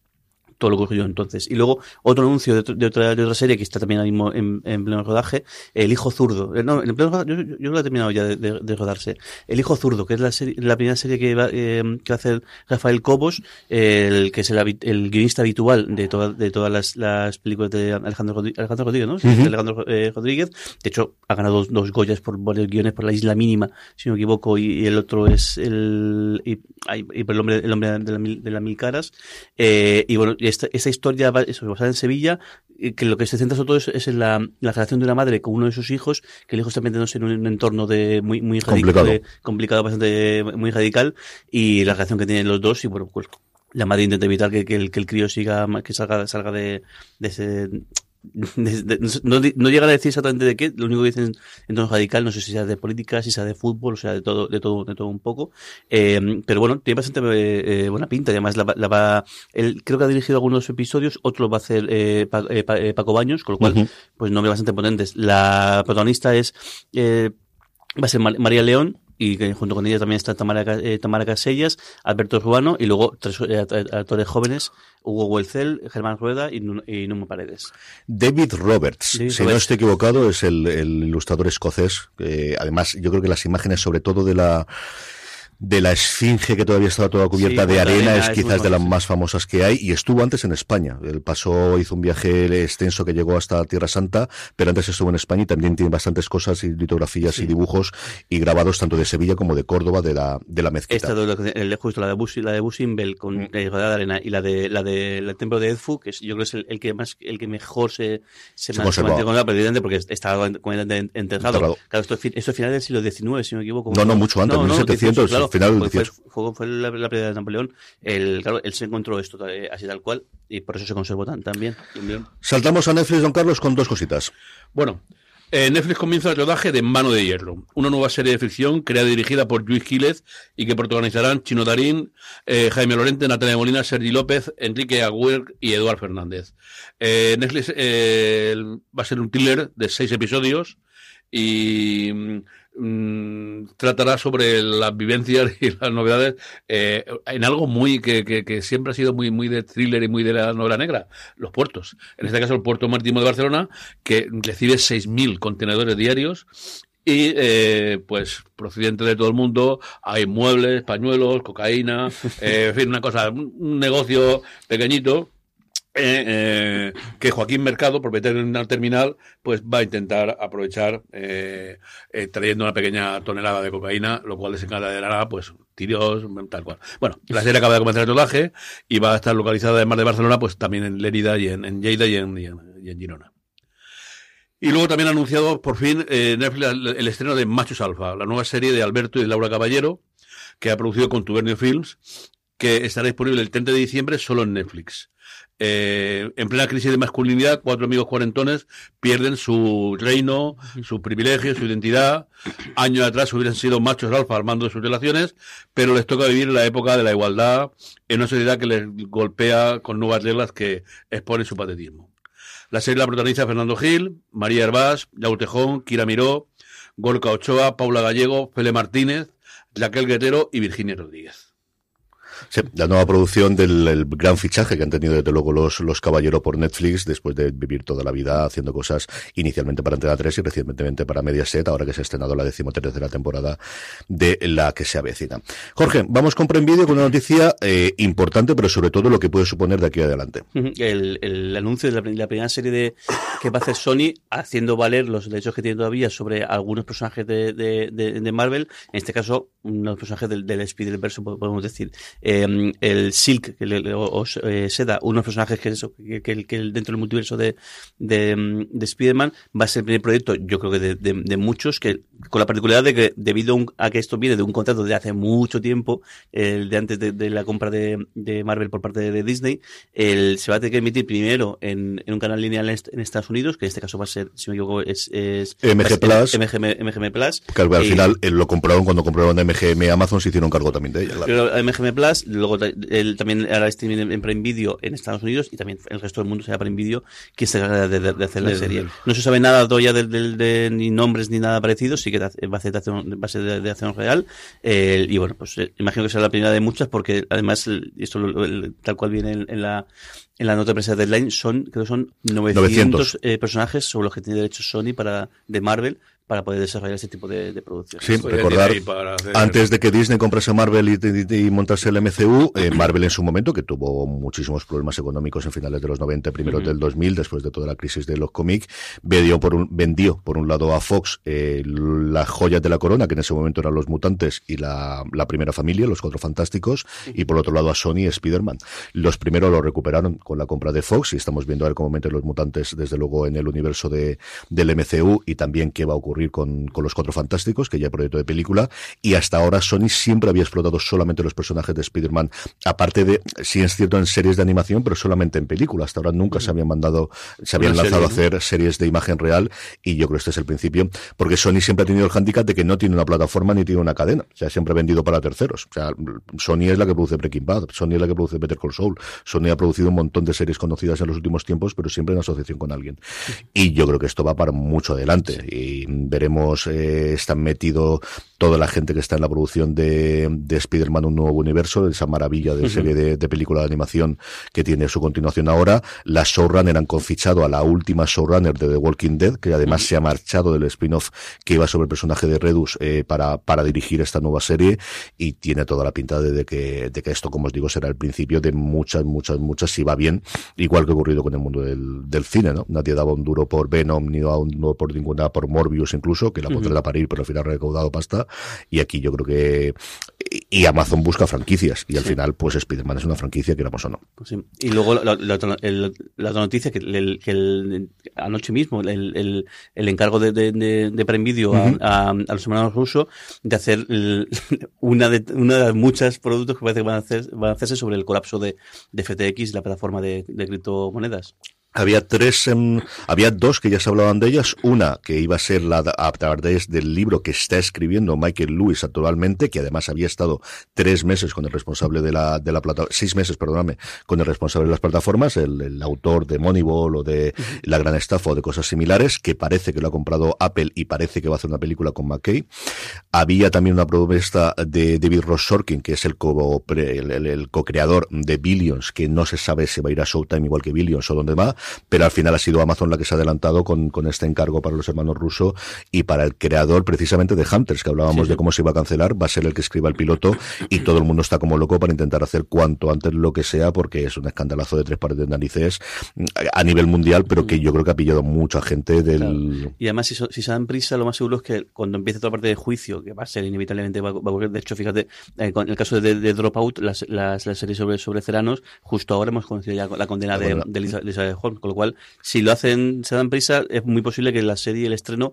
todo lo que ocurrió entonces. Y luego otro anuncio de, de, otra, de otra serie que está también mismo en, en pleno rodaje, El Hijo Zurdo. Eh, no, en pleno yo, yo lo he terminado ya de, de, de, rodarse. El Hijo Zurdo, que es la, serie, la primera serie que va, eh, que hacer Rafael Cobos, el que es el, el guionista habitual de, toda, de todas las, las películas de Alejandro, Alejandro Rodríguez, ¿no? Uh -huh. Alejandro eh, Rodríguez. De hecho, ha ganado dos, dos Goyas por varios guiones por La Isla Mínima, si no me equivoco, y, y el otro es el, y, y, por el hombre, el hombre de, la, de las mil caras. Eh, y bueno, esta, esta historia basada en Sevilla, que lo que se centra sobre todo es, es en la, la, relación de una madre con uno de sus hijos, que el hijo está metiéndose en un, un entorno de muy, muy complicado. De, complicado, bastante muy radical, y la relación que tienen los dos, y bueno, pues la madre intenta evitar que, que, el, que el crío siga, que salga, salga de, de ese no, no llegan a decir exactamente de qué, lo único que dicen en tono radical, no sé si sea de política, si sea de fútbol, o sea, de todo, de todo, de todo un poco. Eh, pero bueno, tiene bastante eh, buena pinta, además la, la, va, él creo que ha dirigido algunos episodios, otro lo va a hacer eh, eh Paco Baños, con lo cual, uh -huh. pues nombres bastante potentes. La protagonista es, eh, va a ser María León, y que junto con ella también está Tamara, eh, Tamara Casellas, Alberto Ruano y luego tres eh, actores jóvenes, Hugo Huelcel, Germán Rueda y, y Nuno Paredes. David Roberts, David si Roberts. no estoy equivocado, es el, el ilustrador escocés. Eh, además, yo creo que las imágenes, sobre todo de la de la esfinge que todavía estaba toda cubierta sí, de arena, arena, es, es quizás de las más famosas que hay y estuvo antes en España. Él pasó, hizo un viaje extenso que llegó hasta Tierra Santa, pero antes estuvo en España y también tiene bastantes cosas y litografías sí. y dibujos y grabados tanto de Sevilla como de Córdoba de la de la mezquita. Esta de, justo la de Bus, la de Busimbel con mm. eh, de arena y la de la de el templo de Edfu, que es, yo creo que es el, el, que más el que mejor se se, se mantiene con la presidente porque estaba completamente enterrado. enterrado. Claro, esto, esto es final del siglo XIX, si no me equivoco. No, no, mucho antes, no, 1700, claro, final del fue, fue, fue, la, la pelea de Napoleón. El, claro, él se encontró esto eh, así tal cual y por eso se conservó tan, tan bien. bien. Saltamos a Netflix, don Carlos, con dos cositas. Bueno, eh, Netflix comienza el rodaje de Mano de Hierro, una nueva serie de ficción creada y dirigida por Luis Gílez y que protagonizarán Chino Darín, eh, Jaime Lorente, Natalia Molina, Sergi López, Enrique Agüer y Eduard Fernández. Eh, Netflix va a ser un thriller de seis episodios y mmm, tratará sobre las vivencias y las novedades eh, en algo muy que, que, que, siempre ha sido muy, muy de thriller y muy de la novela negra, los puertos. En este caso, el puerto marítimo de Barcelona, que recibe 6.000 contenedores diarios y eh, pues procedente de todo el mundo hay muebles, pañuelos, cocaína, [LAUGHS] eh, en fin, una cosa, un negocio pequeñito eh, eh, que Joaquín Mercado, propietario de una terminal, pues va a intentar aprovechar eh, trayendo una pequeña tonelada de cocaína, lo cual desencadenará pues tiros, tal cual. Bueno, la serie acaba de comenzar el rodaje y va a estar localizada además de Barcelona, pues también en Lérida y en, en Lleida y en, y Girona. Y luego también ha anunciado por fin Netflix el, estreno de Machos Alfa, la nueva serie de Alberto y Laura Caballero, que ha producido Contubernio Films, que estará disponible el 30 de diciembre solo en Netflix. Eh, en plena crisis de masculinidad, cuatro amigos cuarentones pierden su reino, sus privilegios, su identidad. Años atrás hubieran sido machos alfa al mando de sus relaciones, pero les toca vivir la época de la igualdad en una sociedad que les golpea con nuevas reglas que exponen su patetismo. La serie la protagoniza Fernando Gil, María Herbás, Yau Tejón, Kira Miró, Gorka Ochoa, Paula Gallego, Fele Martínez, Raquel Guerrero y Virginia Rodríguez. Sí, la nueva producción del el gran fichaje que han tenido desde luego los, los caballeros por Netflix después de vivir toda la vida haciendo cosas inicialmente para Antena 3 y recientemente para Mediaset, ahora que se ha estrenado la decimotercera temporada de la que se avecina. Jorge, vamos con Prime Video con una noticia eh, importante, pero sobre todo lo que puede suponer de aquí adelante. El, el anuncio de la, primera serie de que va a hacer Sony haciendo valer los derechos que tiene todavía sobre algunos personajes de, de, de, de Marvel, en este caso unos personajes del, del Spider-Verse, podemos decir. Eh, el Silk, que le, o, o eh, Seda, unos personajes que, eso, que, que, que, dentro del multiverso de, de, de Spider-Man va a ser el primer proyecto, yo creo que de, muchos, que con la particularidad de que debido a, a, que esto viene de un contrato de hace mucho tiempo, el de antes de, la compra de, Marvel por parte de, Disney, el, se va a tener que emitir primero en, en un canal lineal en, Estados Unidos, que en este caso va a ser, si me equivoco, es, es MG Plus. MGM, MGM Plus. Que al final y, lo compraron cuando compraron MGM Amazon, se hicieron cargo también de ella. Claro. MGM Plus luego el, también hará streaming en Prime Video en Estados Unidos y también el resto del mundo será Prime Video quien se encarga de, de, de, hacer la serie. No se sabe nada todavía de, de, de, ni nombres ni nada parecido, sí que va a ser de acción, va a ser de, acción real. Eh, y bueno, pues eh, imagino que será la primera de muchas porque además, esto lo, el, tal cual viene en, en, la en la nota de prensa de Deadline, son, creo que son 900, 900. Eh, personajes sobre los que tiene derechos Sony para, de Marvel para poder desarrollar ese tipo de, de producciones. Sí, recordar, antes de que Disney comprase Marvel y, y, y montase el MCU, eh, Marvel en su momento, que tuvo muchísimos problemas económicos en finales de los 90, primero uh -huh. del 2000, después de toda la crisis de los cómics, vendió por un, vendió por un lado a Fox eh, las joyas de la corona, que en ese momento eran los mutantes y la, la primera familia, los cuatro fantásticos, uh -huh. y por otro lado a Sony y Spider-Man. Los primeros lo recuperaron con la compra de Fox y estamos viendo a ver cómo meten los mutantes, desde luego, en el universo de, del MCU y también qué va a ocurrir con, con, los Cuatro Fantásticos, que ya hay proyecto de película, y hasta ahora Sony siempre había explotado solamente los personajes de Spider-Man, aparte de, sí es cierto, en series de animación, pero solamente en película. Hasta ahora nunca se habían mandado, se habían Una lanzado serie, a hacer series de imagen real, y yo creo que este es el principio, porque Sony siempre ha tenido el handicap de que no tiene una plataforma ni tiene una cadena, o sea, siempre ha vendido para terceros. O sea, Sony es la que produce Breaking Bad, Sony es la que produce Better Call Saul, Sony ha producido un montón de series conocidas en los últimos tiempos, pero siempre en asociación con alguien. Y yo creo que esto va para mucho adelante, y veremos, eh, están metido toda la gente que está en la producción de, de Spider-Man Un Nuevo Universo, esa maravilla de uh -huh. serie de, de, película de animación que tiene su continuación ahora. Las showrunner han confichado a la última showrunner de The Walking Dead, que además uh -huh. se ha marchado del spin-off que iba sobre el personaje de Redus eh, para, para dirigir esta nueva serie y tiene toda la pinta de, de, que, de que esto, como os digo, será el principio de muchas, muchas, muchas, si va bien, igual que ha ocurrido con el mundo del, del cine, ¿no? Nadie daba un duro por Venom, ni daba un duro por ninguna, por Morbius incluso, que la uh -huh. pondrá parir, pero al final ha recaudado pasta y aquí yo creo que y Amazon busca franquicias y al sí. final pues Spider-Man es una franquicia queramos o no pues sí. y luego la, la, la, la noticia que, el, que el, anoche mismo el, el encargo de, de, de, Prime Video uh -huh. a, a, a, los hermanos rusos de hacer una de una de las muchas productos que parece que van a, hacer, van a hacerse sobre el colapso de, de FTX la plataforma de, de criptomonedas había tres, um, había dos que ya se hablaban de ellas. Una que iba a ser la a través del libro que está escribiendo Michael Lewis actualmente, que además había estado tres meses con el responsable de la, de la plataforma, seis meses, perdóname, con el responsable de las plataformas, el, el autor de Moneyball o de. La Gran Estafa o de cosas similares, que parece que lo ha comprado Apple y parece que va a hacer una película con McKay. Había también una propuesta de David Ross Sorkin, que es el co-creador el, el, el co de Billions, que no se sabe si va a ir a Showtime igual que Billions o dónde va pero al final ha sido Amazon la que se ha adelantado con, con este encargo para los hermanos rusos y para el creador precisamente de Hunters, que hablábamos sí, sí. de cómo se iba a cancelar, va a ser el que escriba el piloto y todo el mundo está como loco para intentar hacer cuanto antes lo que sea, porque es un escandalazo de tres pares de narices a nivel mundial, pero que yo creo que ha pillado mucha gente del... Claro. Y además, si, si, se dan prisa, lo más seguro es que cuando empiece toda la parte de juicio, que va a ser inevitablemente, va, a ocurrir, de hecho, fíjate, eh, con el caso de, de Dropout, las, las, las series sobre, sobre Ceranos, justo ahora hemos conocido ya la condena de, de Elizabeth Holmes con lo cual, si lo hacen, se dan prisa, es muy posible que la serie, el estreno,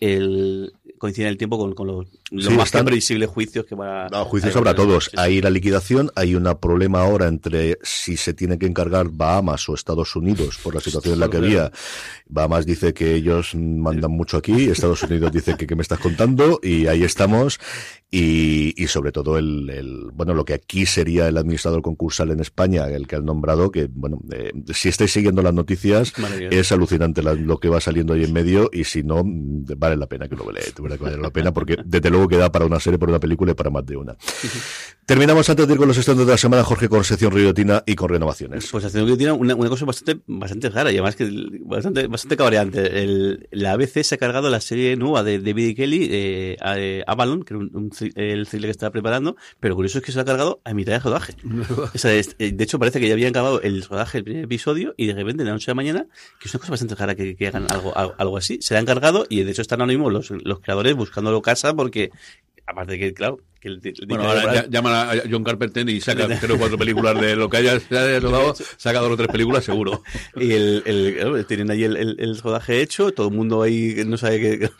el, coincide en el tiempo con, con los, los Sí, más están- previsibles juicios que va No, juicios a- habrá todos. Sí, sí. Hay la liquidación, hay un problema ahora entre si se tiene que encargar Bahamas o Estados Unidos por la situación en la [LAUGHS] que había. Bahamas dice que ellos mandan mucho aquí, Estados Unidos dice que, que me estás contando y ahí estamos. Y, y sobre todo el, el, bueno, lo que aquí sería el administrador concursal en España, el que han nombrado, que, bueno, eh, si estáis siguiendo las noticias, es alucinante la- lo que va saliendo ahí en medio y si no, vale la pena que lo veáis, de verdad que vale la pena porque desde luego queda para una serie, para una película y para más de una. Terminamos antes de ir con los estrenos de la semana, Jorge, con sección Riotina y con renovaciones. Pues que tiene una, una cosa bastante, bastante rara y además que bastante, bastante cabreante. El, la ABC se ha cargado la serie nueva de David Kelly, eh, a- eh, Avalon, que era un, el thriller que estaba preparando, pero curioso es que se lo ha cargado a mitad de rodaje. [LAUGHS] O sea, es- eh, de hecho, parece que ya habían acabado el rodaje del primer episodio y de repente, de la noche a la mañana, que es una cosa bastante rara que, que hagan algo, algo, algo así, se le han cargado y de hecho están ahora mismo los, los creadores buscándolo casa porque, aparte de que, claro, que el, el- Bueno, ahora ya- llaman a John Carpenter y saca [LAUGHS] tres o cuatro películas de lo que haya, [LAUGHS] rodado, saca dos o tres películas seguro. Y el, el- tienen ahí el, rodaje hecho, todo el mundo ahí no sabe qué,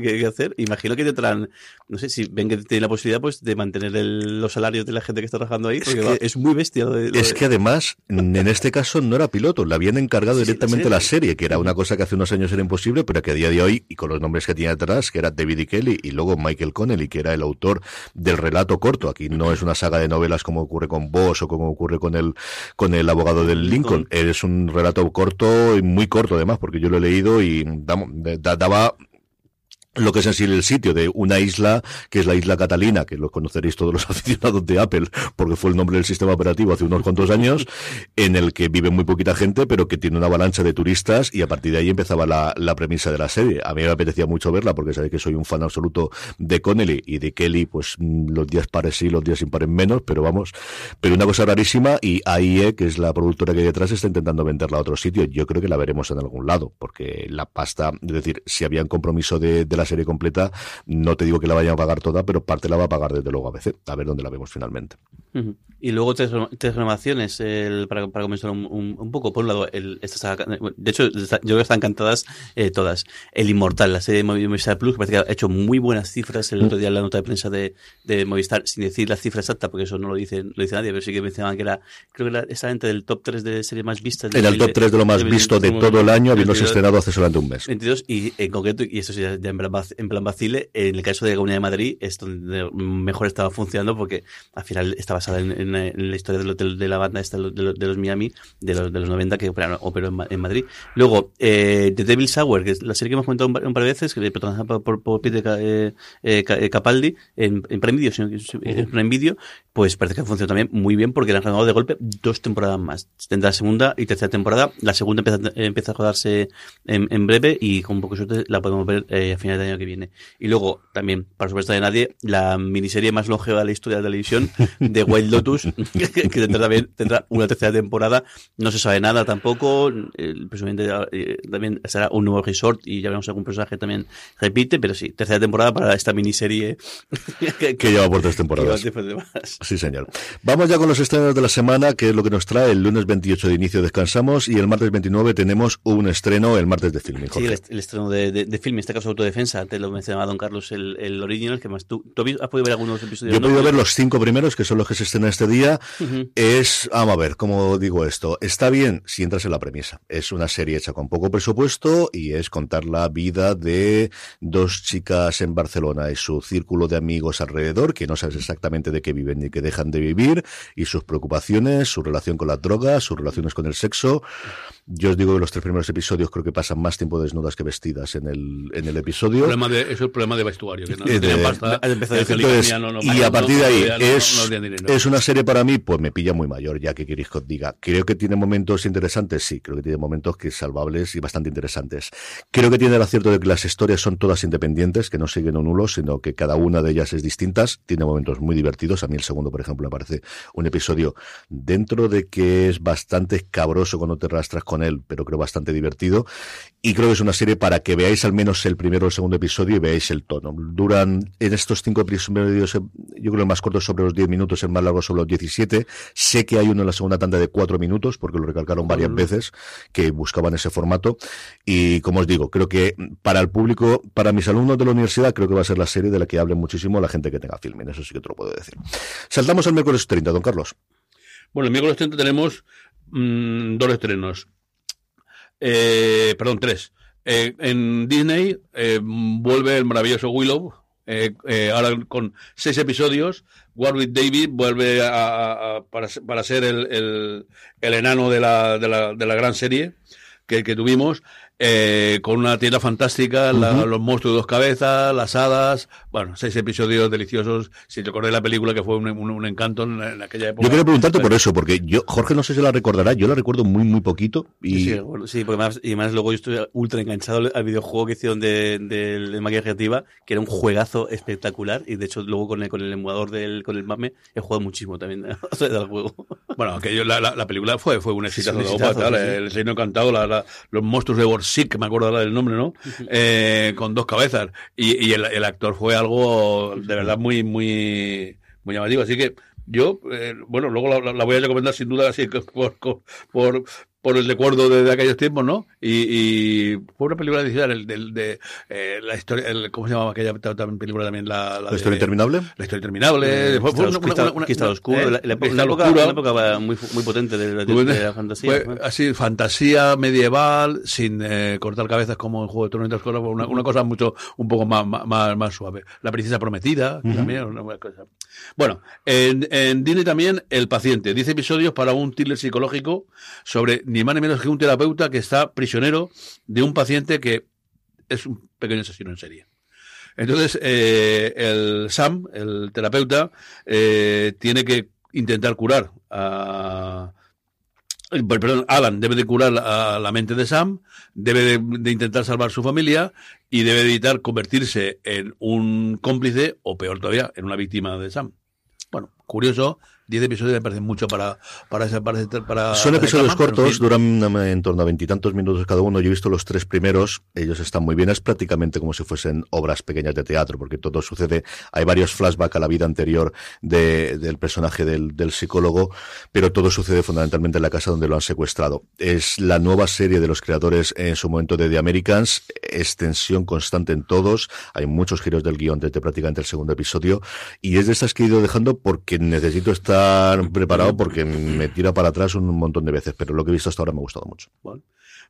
qué- hacer. Imagino que tendrán, no sé, si ven que tienen la posibilidad pues de mantener el- los salarios de la gente que está trabajando ahí, porque que- es muy bestia lo de... lo Es de- que además, en este caso no era piloto, le habían encargado Sí, directamente la la serie, que era una cosa que hace unos años era imposible, pero que a día de hoy, y con los nombres que tenía detrás, que era David y Kelly, y luego Michael Connelly, que era el autor del relato corto. Aquí no es una saga de novelas como ocurre con Boss o como ocurre con el, con el abogado del Lincoln. Es un relato corto y muy corto además, porque yo lo he leído y daba lo que es en sí el sitio de una isla, que es la isla Catalina, que lo conoceréis todos los [LAUGHS] aficionados de Apple, porque fue el nombre del sistema operativo hace unos cuantos años, en el que vive muy poquita gente, pero que tiene una avalancha de turistas, y a partir de ahí empezaba la, la premisa de la serie. A mí me apetecía mucho verla, porque sabéis que soy un fan absoluto de Connelly y de Kelly, pues mm, los días pares sí, los días impares menos, pero vamos, pero una cosa rarísima, y AIE, que es la productora que hay detrás, está intentando venderla a otro sitio. Yo creo que la veremos en algún lado, porque la pasta, es decir, si había un compromiso de, de la serie completa, no te digo que la vayan a pagar toda, pero parte la va a pagar desde luego ABC. A ver dónde la vemos finalmente. Ujú. Y luego tres, tres renovaciones el, para, para comenzar un, un, un poco. Por un lado, el, esta de hecho, está- yo creo que están encantadas eh, todas. El Inmortal, la serie de Movi- Movistar Plus, que parece que ha hecho muy buenas cifras el otro día en la nota de prensa de, de Movistar, sin decir la cifra exacta, porque eso no lo dice, lo dice nadie, pero sí que mencionaban que era, creo que era, estaba entre el top 3 de series más vistas. En el top 3 de lo más visto de todo el año, habiéndose estrenado hace solamente un mes. 22 y en concreto, y esto sí ya en plan, en plan vacile, en el caso de la Comunidad de Madrid es donde mejor estaba funcionando porque al final está basada en, en- en la historia de, lo- de- de la banda esta de los, de los- Miami de los, de los 90 que operaron- operó en, en Madrid. Luego, eh, The Devil's Hour, que es la serie que hemos comentado un, par- un par de veces, que es protagonizada por, por, por Peter eh, eh, eh, Capaldi en, en Prime Video, es- en Prime Video, pues parece que funciona también muy bien porque le han renovado de golpe dos temporadas más. Tendrá segunda y tercera temporada. La segunda empieza, empieza a rodarse en, en breve y con un poco de suerte la podemos ver eh, a finales del año que viene. Y luego, también, para sorpresa de nadie, la miniserie más longeva de la historia de la televisión [LAUGHS] de Wild Lotus, [LAUGHS] que tendrá también tendrá una tercera temporada. No se sabe nada tampoco. eh, presumiblemente eh, también será un nuevo resort y ya veremos algún personaje también repite, pero sí, tercera temporada para esta miniserie [LAUGHS] que, Que lleva por tres que temporadas. Sí, señor. Vamos ya con los estrenos de la semana, que es lo que nos trae. El lunes 28 de inicio descansamos y el martes 29 tenemos un estreno, el martes de filming. Sí, Jorge. el, el estreno de, de, de film, en este caso autodefensa, te lo mencionaba Don Carlos, el, el original, que más tú, ¿tú has podido ver algunos episodios? Yo he ¿no? podido ver los cinco primeros, que son los que se estrenan este día. Es, vamos a ver, ¿cómo digo esto? Está bien si entras en la premisa. Es una serie hecha con poco presupuesto y es contar la vida de dos chicas en Barcelona y su círculo de amigos alrededor, que no sabes exactamente de qué viven ni qué dejan de vivir, y sus preocupaciones, su relación con las drogas, sus relaciones con el sexo. Yo os digo que los tres primeros episodios creo que pasan más tiempo desnudas que vestidas en el, en el episodio. Problema de, es el problema de vestuario, que no, Eh, de- pasta. el el que Entonces, no, no, y a partir de ahí es, es una serie para mí, pues me pilla muy mayor, ya que queréis que os diga. Creo que tiene momentos interesantes, sí, creo que tiene momentos que salvables y bastante interesantes. Creo que tiene el acierto de que las historias son todas independientes, que no siguen un hulo, sino que cada una de ellas es distintas. Tiene momentos muy divertidos. A mí el segundo, por ejemplo, me parece un episodio dentro de que es bastante escabroso cuando te rastras con con él, pero creo bastante divertido. Y creo que es una serie para que veáis al menos el primero o el segundo episodio y veáis el tono. Duran en estos cinco episodios, yo creo el más corto es sobre los 10 minutos, el más largo sobre los 17. Sé que hay uno en la segunda tanda de cuatro minutos, porque lo recalcaron varias veces, que buscaban ese formato. Y como os digo, creo que para el público, para mis alumnos de la universidad, creo que va a ser la serie de la que hable muchísimo la gente que tenga filming. Eso sí que te lo puedo decir. Saltamos al miércoles 30, don Carlos. Bueno, el miércoles 30 tenemos mmm, dos estrenos. Eh, perdón, tres. Eh, en Disney eh, vuelve el maravilloso Willow, eh, eh, ahora con seis episodios. Warwick David vuelve a, a, para, para, ser el, el, el enano de la, de, la, de la, gran serie que, que tuvimos. Eh, con una tienda fantástica, uh -huh. los monstruos de dos cabezas, las hadas, bueno, seis episodios deliciosos. Si de la película que fue un, un, un encanto en, en, aquella época. Yo quiero preguntarte por eso, porque yo, Jorge, no sé si la recordará, yo la recuerdo muy, muy poquito. Y... Sí, sí, bueno, sí porque más, y más luego yo estoy ultra enganchado al videojuego que hicieron de, de, de Magia Creativa, que era un juegazo espectacular, y de hecho luego con el, con el emulador del, con el MAME he jugado muchísimo también [LAUGHS] del juego. Bueno, aquello, la, la, la, película fue, fue un éxito. Sí, un exitazo, tal, sí, el reino encantado, la, los monstruos de Borsig, que me acuerdo ahora del nombre, ¿no? eh, con dos cabezas. Y, y el, el, actor fue algo de verdad muy, muy, muy llamativo. Así que yo, eh, bueno, luego la, la, voy a recomendar sin duda así por, por, por el recuerdo de, de, aquellos tiempos, ¿no? Y, y fue una película de, de, de eh, la historia, el, ¿cómo se llamaba aquella también película también? La, la, ¿La historia interminable? La historia interminable. Eh, fue, fue una, oscuro, eh, la, época, muy, muy potente de, la fantasía. Fue, así, fantasía medieval, sin eh, cortar cabezas como en Juego de Tronos, una, una cosa mucho, un poco más, más, más suave. La princesa prometida, uh -huh. también, una cosa. Bueno, en, en Disney también El paciente, 10 episodios para un thriller psicológico sobre ni más ni menos que un terapeuta que está prisionero de un paciente que es un pequeño asesino en serie. Entonces, eh, el Sam, el terapeuta, eh, tiene que intentar curar a. Perdón, Alan debe de curar a la mente de Sam, debe de, de, intentar salvar su familia y debe evitar convertirse en un cómplice o peor todavía, en una víctima de Sam. Bueno, curioso, 10 episodios me parecen mucho para, para, esa, para, para Son episodios cortos, duran en torno a veintitantos minutos cada uno. Yo he visto los tres primeros, ellos están muy bien. Es prácticamente como si fuesen obras pequeñas de teatro, porque todo sucede. Hay varios flashbacks a la vida anterior de, del personaje del, del, psicólogo, pero todo sucede fundamentalmente en la casa donde lo han secuestrado. Es la nueva serie de los creadores en su momento de The Americans, extensión constante en todos. Hay muchos giros del guion desde prácticamente el segundo episodio, y es de estas que he ido dejando porque necesito estar preparado porque me tira para atrás un montón de veces, pero lo que he visto hasta ahora me ha gustado mucho. Bueno,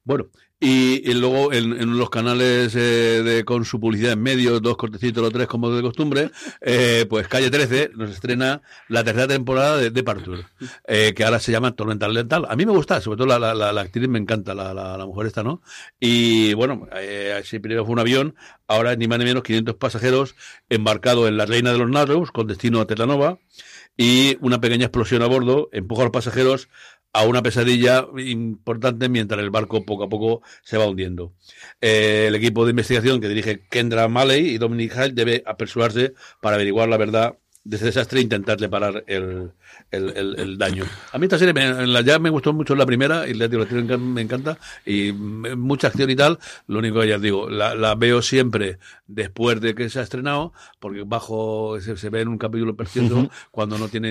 bueno y, y, luego en, en, los canales eh, de, con su publicidad en medio, dos cortecitos o tres como de costumbre, eh, pues Calle 13 nos estrena la tercera temporada de Departure, eh, que ahora se llama Tormenta Lental. A mí me gusta, sobre todo la, la, la, la actriz me encanta, la, la, mujer esta, ¿no? Y bueno, eh, si primero fue un avión, ahora ni más ni menos 500 pasajeros embarcados en la Reina de los Narrows con destino a Tetanova y una pequeña explosión a bordo empuja a los pasajeros a una pesadilla importante mientras el barco poco a poco se va hundiendo. Eh, el equipo de investigación que dirige Kendra Malley y Dominic Hall debe apresurarse para averiguar la verdad de ese desastre intentar reparar el, el, el, el, daño. A mí esta serie me, la, ya me gustó mucho la primera y la, la me encanta y mucha acción y tal. Lo único que ya digo, la, la, veo siempre después de que se ha estrenado porque bajo se, se ve en un capítulo precioso uh -huh. cuando no tiene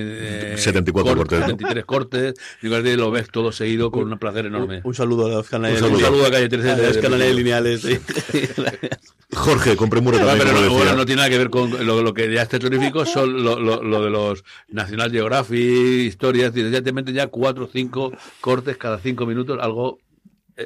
eh, 74 cortes, 73 cortes y lo ves todo seguido con un placer enorme. Un, un saludo a los canales, un saludo, un saludo a Calle 13 a los canales lineales. [LAUGHS] Jorge, con premura también. pero no, bueno, no, tiene nada que ver con lo, lo que ya es terrorífico, son lo, lo, lo, de los National Geographic, historias, directamente ya cuatro o cinco cortes cada cinco minutos, algo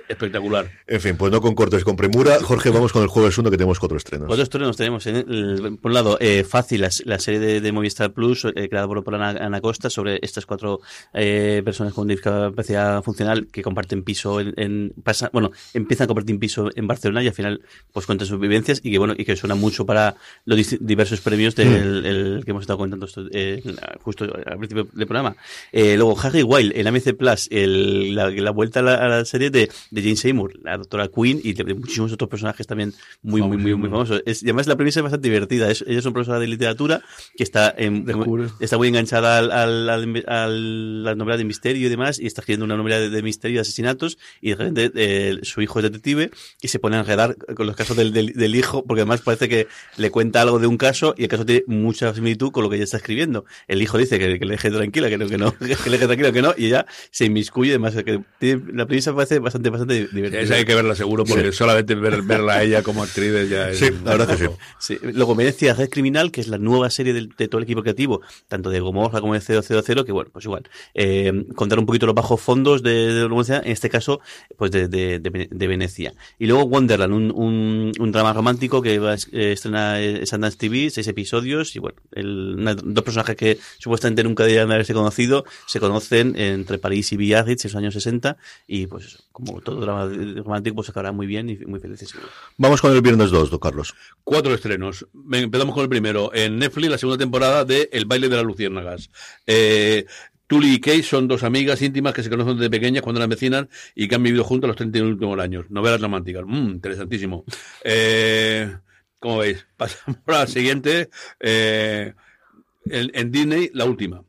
espectacular. En fin, pues no con cortes, con premura. Jorge, vamos con el jueves 1 que tenemos cuatro estrenos. Cuatro estrenos tenemos. En el, por un lado, eh, Fácil, la, la, serie de, de Movistar Plus, eh, creada por, por Ana, Ana, Costa, sobre estas cuatro eh, personas con discapacidad funcional que comparten piso en, en pasa, bueno, empiezan a compartir piso en Barcelona y al final pues cuentan sus vivencias y que bueno, y que suena mucho para los diversos premios del mm. el, que hemos estado comentando esto, eh, justo al principio del programa. Eh, luego, Harry Wild, en AMC Plus, el, la, la vuelta a la, a la serie de de Jane Seymour, la doctora Queen y de, muchísimos otros personajes también muy, muy, muy, muy famosos. Es, y además la premisa es bastante divertida. Es, ella es una profesora de literatura que está, en, está muy enganchada al, al, al, al- la novela de misterio y demás y está escribiendo una novela de, de misterio y asesinatos y de repente eh, su hijo es detective y se pone a enredar con los casos del, del, del hijo porque además parece que le cuenta algo de un caso y el caso tiene mucha similitud con lo que ella está escribiendo. El hijo dice que, que le deje tranquila, que no, que no, [LAUGHS] que le deje tranquila, que no, y ella se inmiscuye además que tiene- la premisa parece bastante, bastante divertida. Esa hay que verla seguro, porque solamente ver, verla a ella como actriz ya es... Sí, la verdad que sí. Sí. Luego me decía Red Criminal, que es la nueva serie de, todo el equipo creativo, tanto de Gomorra como de 000, que bueno, pues igual, eh, contar un poquito los bajos fondos de, de Venecia, en este caso, pues de, de, de Vene- de Venecia. Y luego Wonderland, un, un, un drama romántico que va a eh, estrenar eh, Sundance TV, seis episodios, y bueno, el- una- dos personajes que supuestamente nunca deberían haberse conocido, se conocen entre París y Biarritz en los años 60, y pues eso, como todo drama romántico, pues acabará muy bien y muy felices. Vamos con el viernes 2, don Carlos. Cuatro estrenos. Empezamos con el primero. En Netflix, la segunda temporada de El baile de las luciérnagas. Eh, Tully y Kate son dos amigas íntimas que se conocen desde pequeñas cuando eran vecinas y que han vivido juntas los 31 últimos años. Novelas románticas. Mm, interesantísimo. Eh, como veis, [LAUGHS] pasamos a la siguiente. Eh, en, en Disney, la última.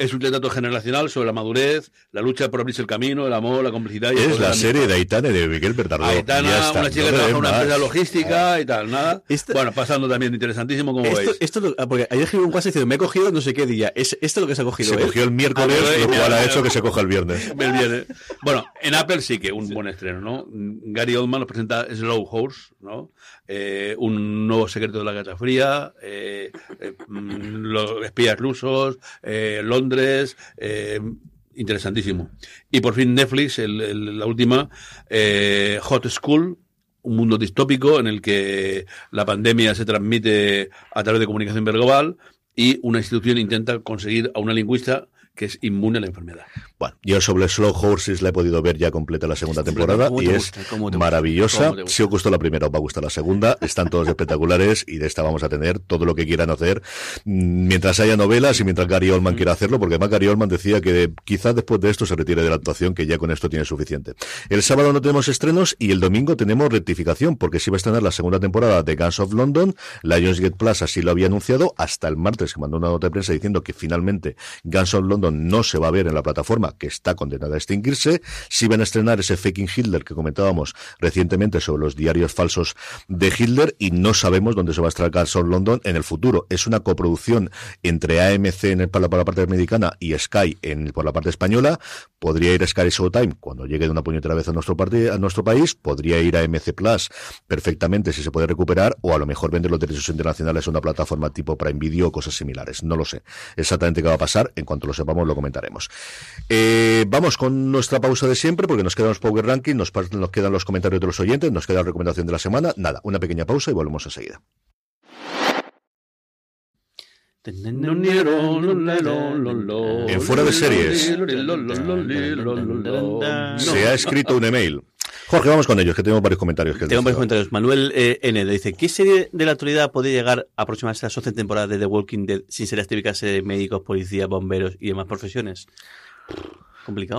Es un retrato generacional sobre la madurez, la lucha por abrirse el camino, el amor, la complicidad. y el Es la de serie de Aitane de Miguel Bernardo. Aitana, Ya está, una chica no que trabaja en una empresa logística y tal, nada. Esto- Bueno, pasando también interesantísimo, como Esto, veis. esto lo- ah, porque ayer escribí un WhatsApp diciendo, me he cogido no sé qué día. ¿Es esto lo que se ha cogido Se él? cogió el miércoles, Ah, lo cual ha hecho que se coja el viernes. [LAUGHS] Me viene. Bueno, en Apple sí que un buen estreno, ¿no? Gary Oldman nos presenta Slow Horse, ¿no? Eh, un nuevo secreto de la Guerra Fría, eh, eh, mm, los espías rusos, eh, Londres, eh, interesantísimo. Y por fin Netflix, el- el- la última, Hot School, un mundo distópico en el que la pandemia se transmite a través de comunicación verbal y una institución intenta conseguir a una lingüista que es inmune a la enfermedad. Bueno, yo sobre Slow Horses la he podido ver ya completa la segunda temporada ¿Cómo y es maravillosa. Si os gustó la primera, os va a gustar la segunda. [LAUGHS] Están todos espectaculares y de esta vamos a tener todo lo que quieran hacer mm, mientras haya novelas y mientras Gary Oldman quiera hacerlo, porque además Gary Oldman decía que quizás después de esto se retire de la actuación, que ya con esto tiene suficiente. El sábado no tenemos estrenos y el domingo tenemos rectificación, porque sí va a estrenar la segunda temporada de Guns of London. Lionsgate Plus así lo había anunciado hasta el martes, que mandó una nota de prensa diciendo que finalmente Guns of London no se va a ver en la plataforma, que está condenada a extinguirse. Sí van a estrenar ese Faking Hitler que comentábamos recientemente sobre los diarios falsos de Hitler y no sabemos dónde se va a estrenar of London en el futuro. Es una coproducción entre AMC en el, para la parte americana y Sky en, por la parte española. Podría ir a Sky Showtime cuando llegue de una puñetera vez a nuestro, a nuestro país. Podría ir a MC Plus perfectamente si se puede recuperar o a lo mejor vender los derechos internacionales a una plataforma tipo Prime Video o cosas similares. No lo sé exactamente qué va a pasar. En cuanto lo sepamos lo comentaremos. Eh, vamos con nuestra pausa de siempre porque nos quedan los Power Ranking, nos, nos quedan los comentarios de los oyentes, nos queda la recomendación de la semana. Nada, una pequeña pausa y volvemos enseguida. En Fuera de Series. Se ha escrito un email. Jorge, vamos con ellos, que tenemos varios comentarios. Que Tengo varios comentarios. Manuel eh, N dice, ¿qué serie de la actualidad puede llegar a aproximarse a la 12 temporada de The Walking Dead sin ser las típicas de médicos, policías, bomberos y demás profesiones?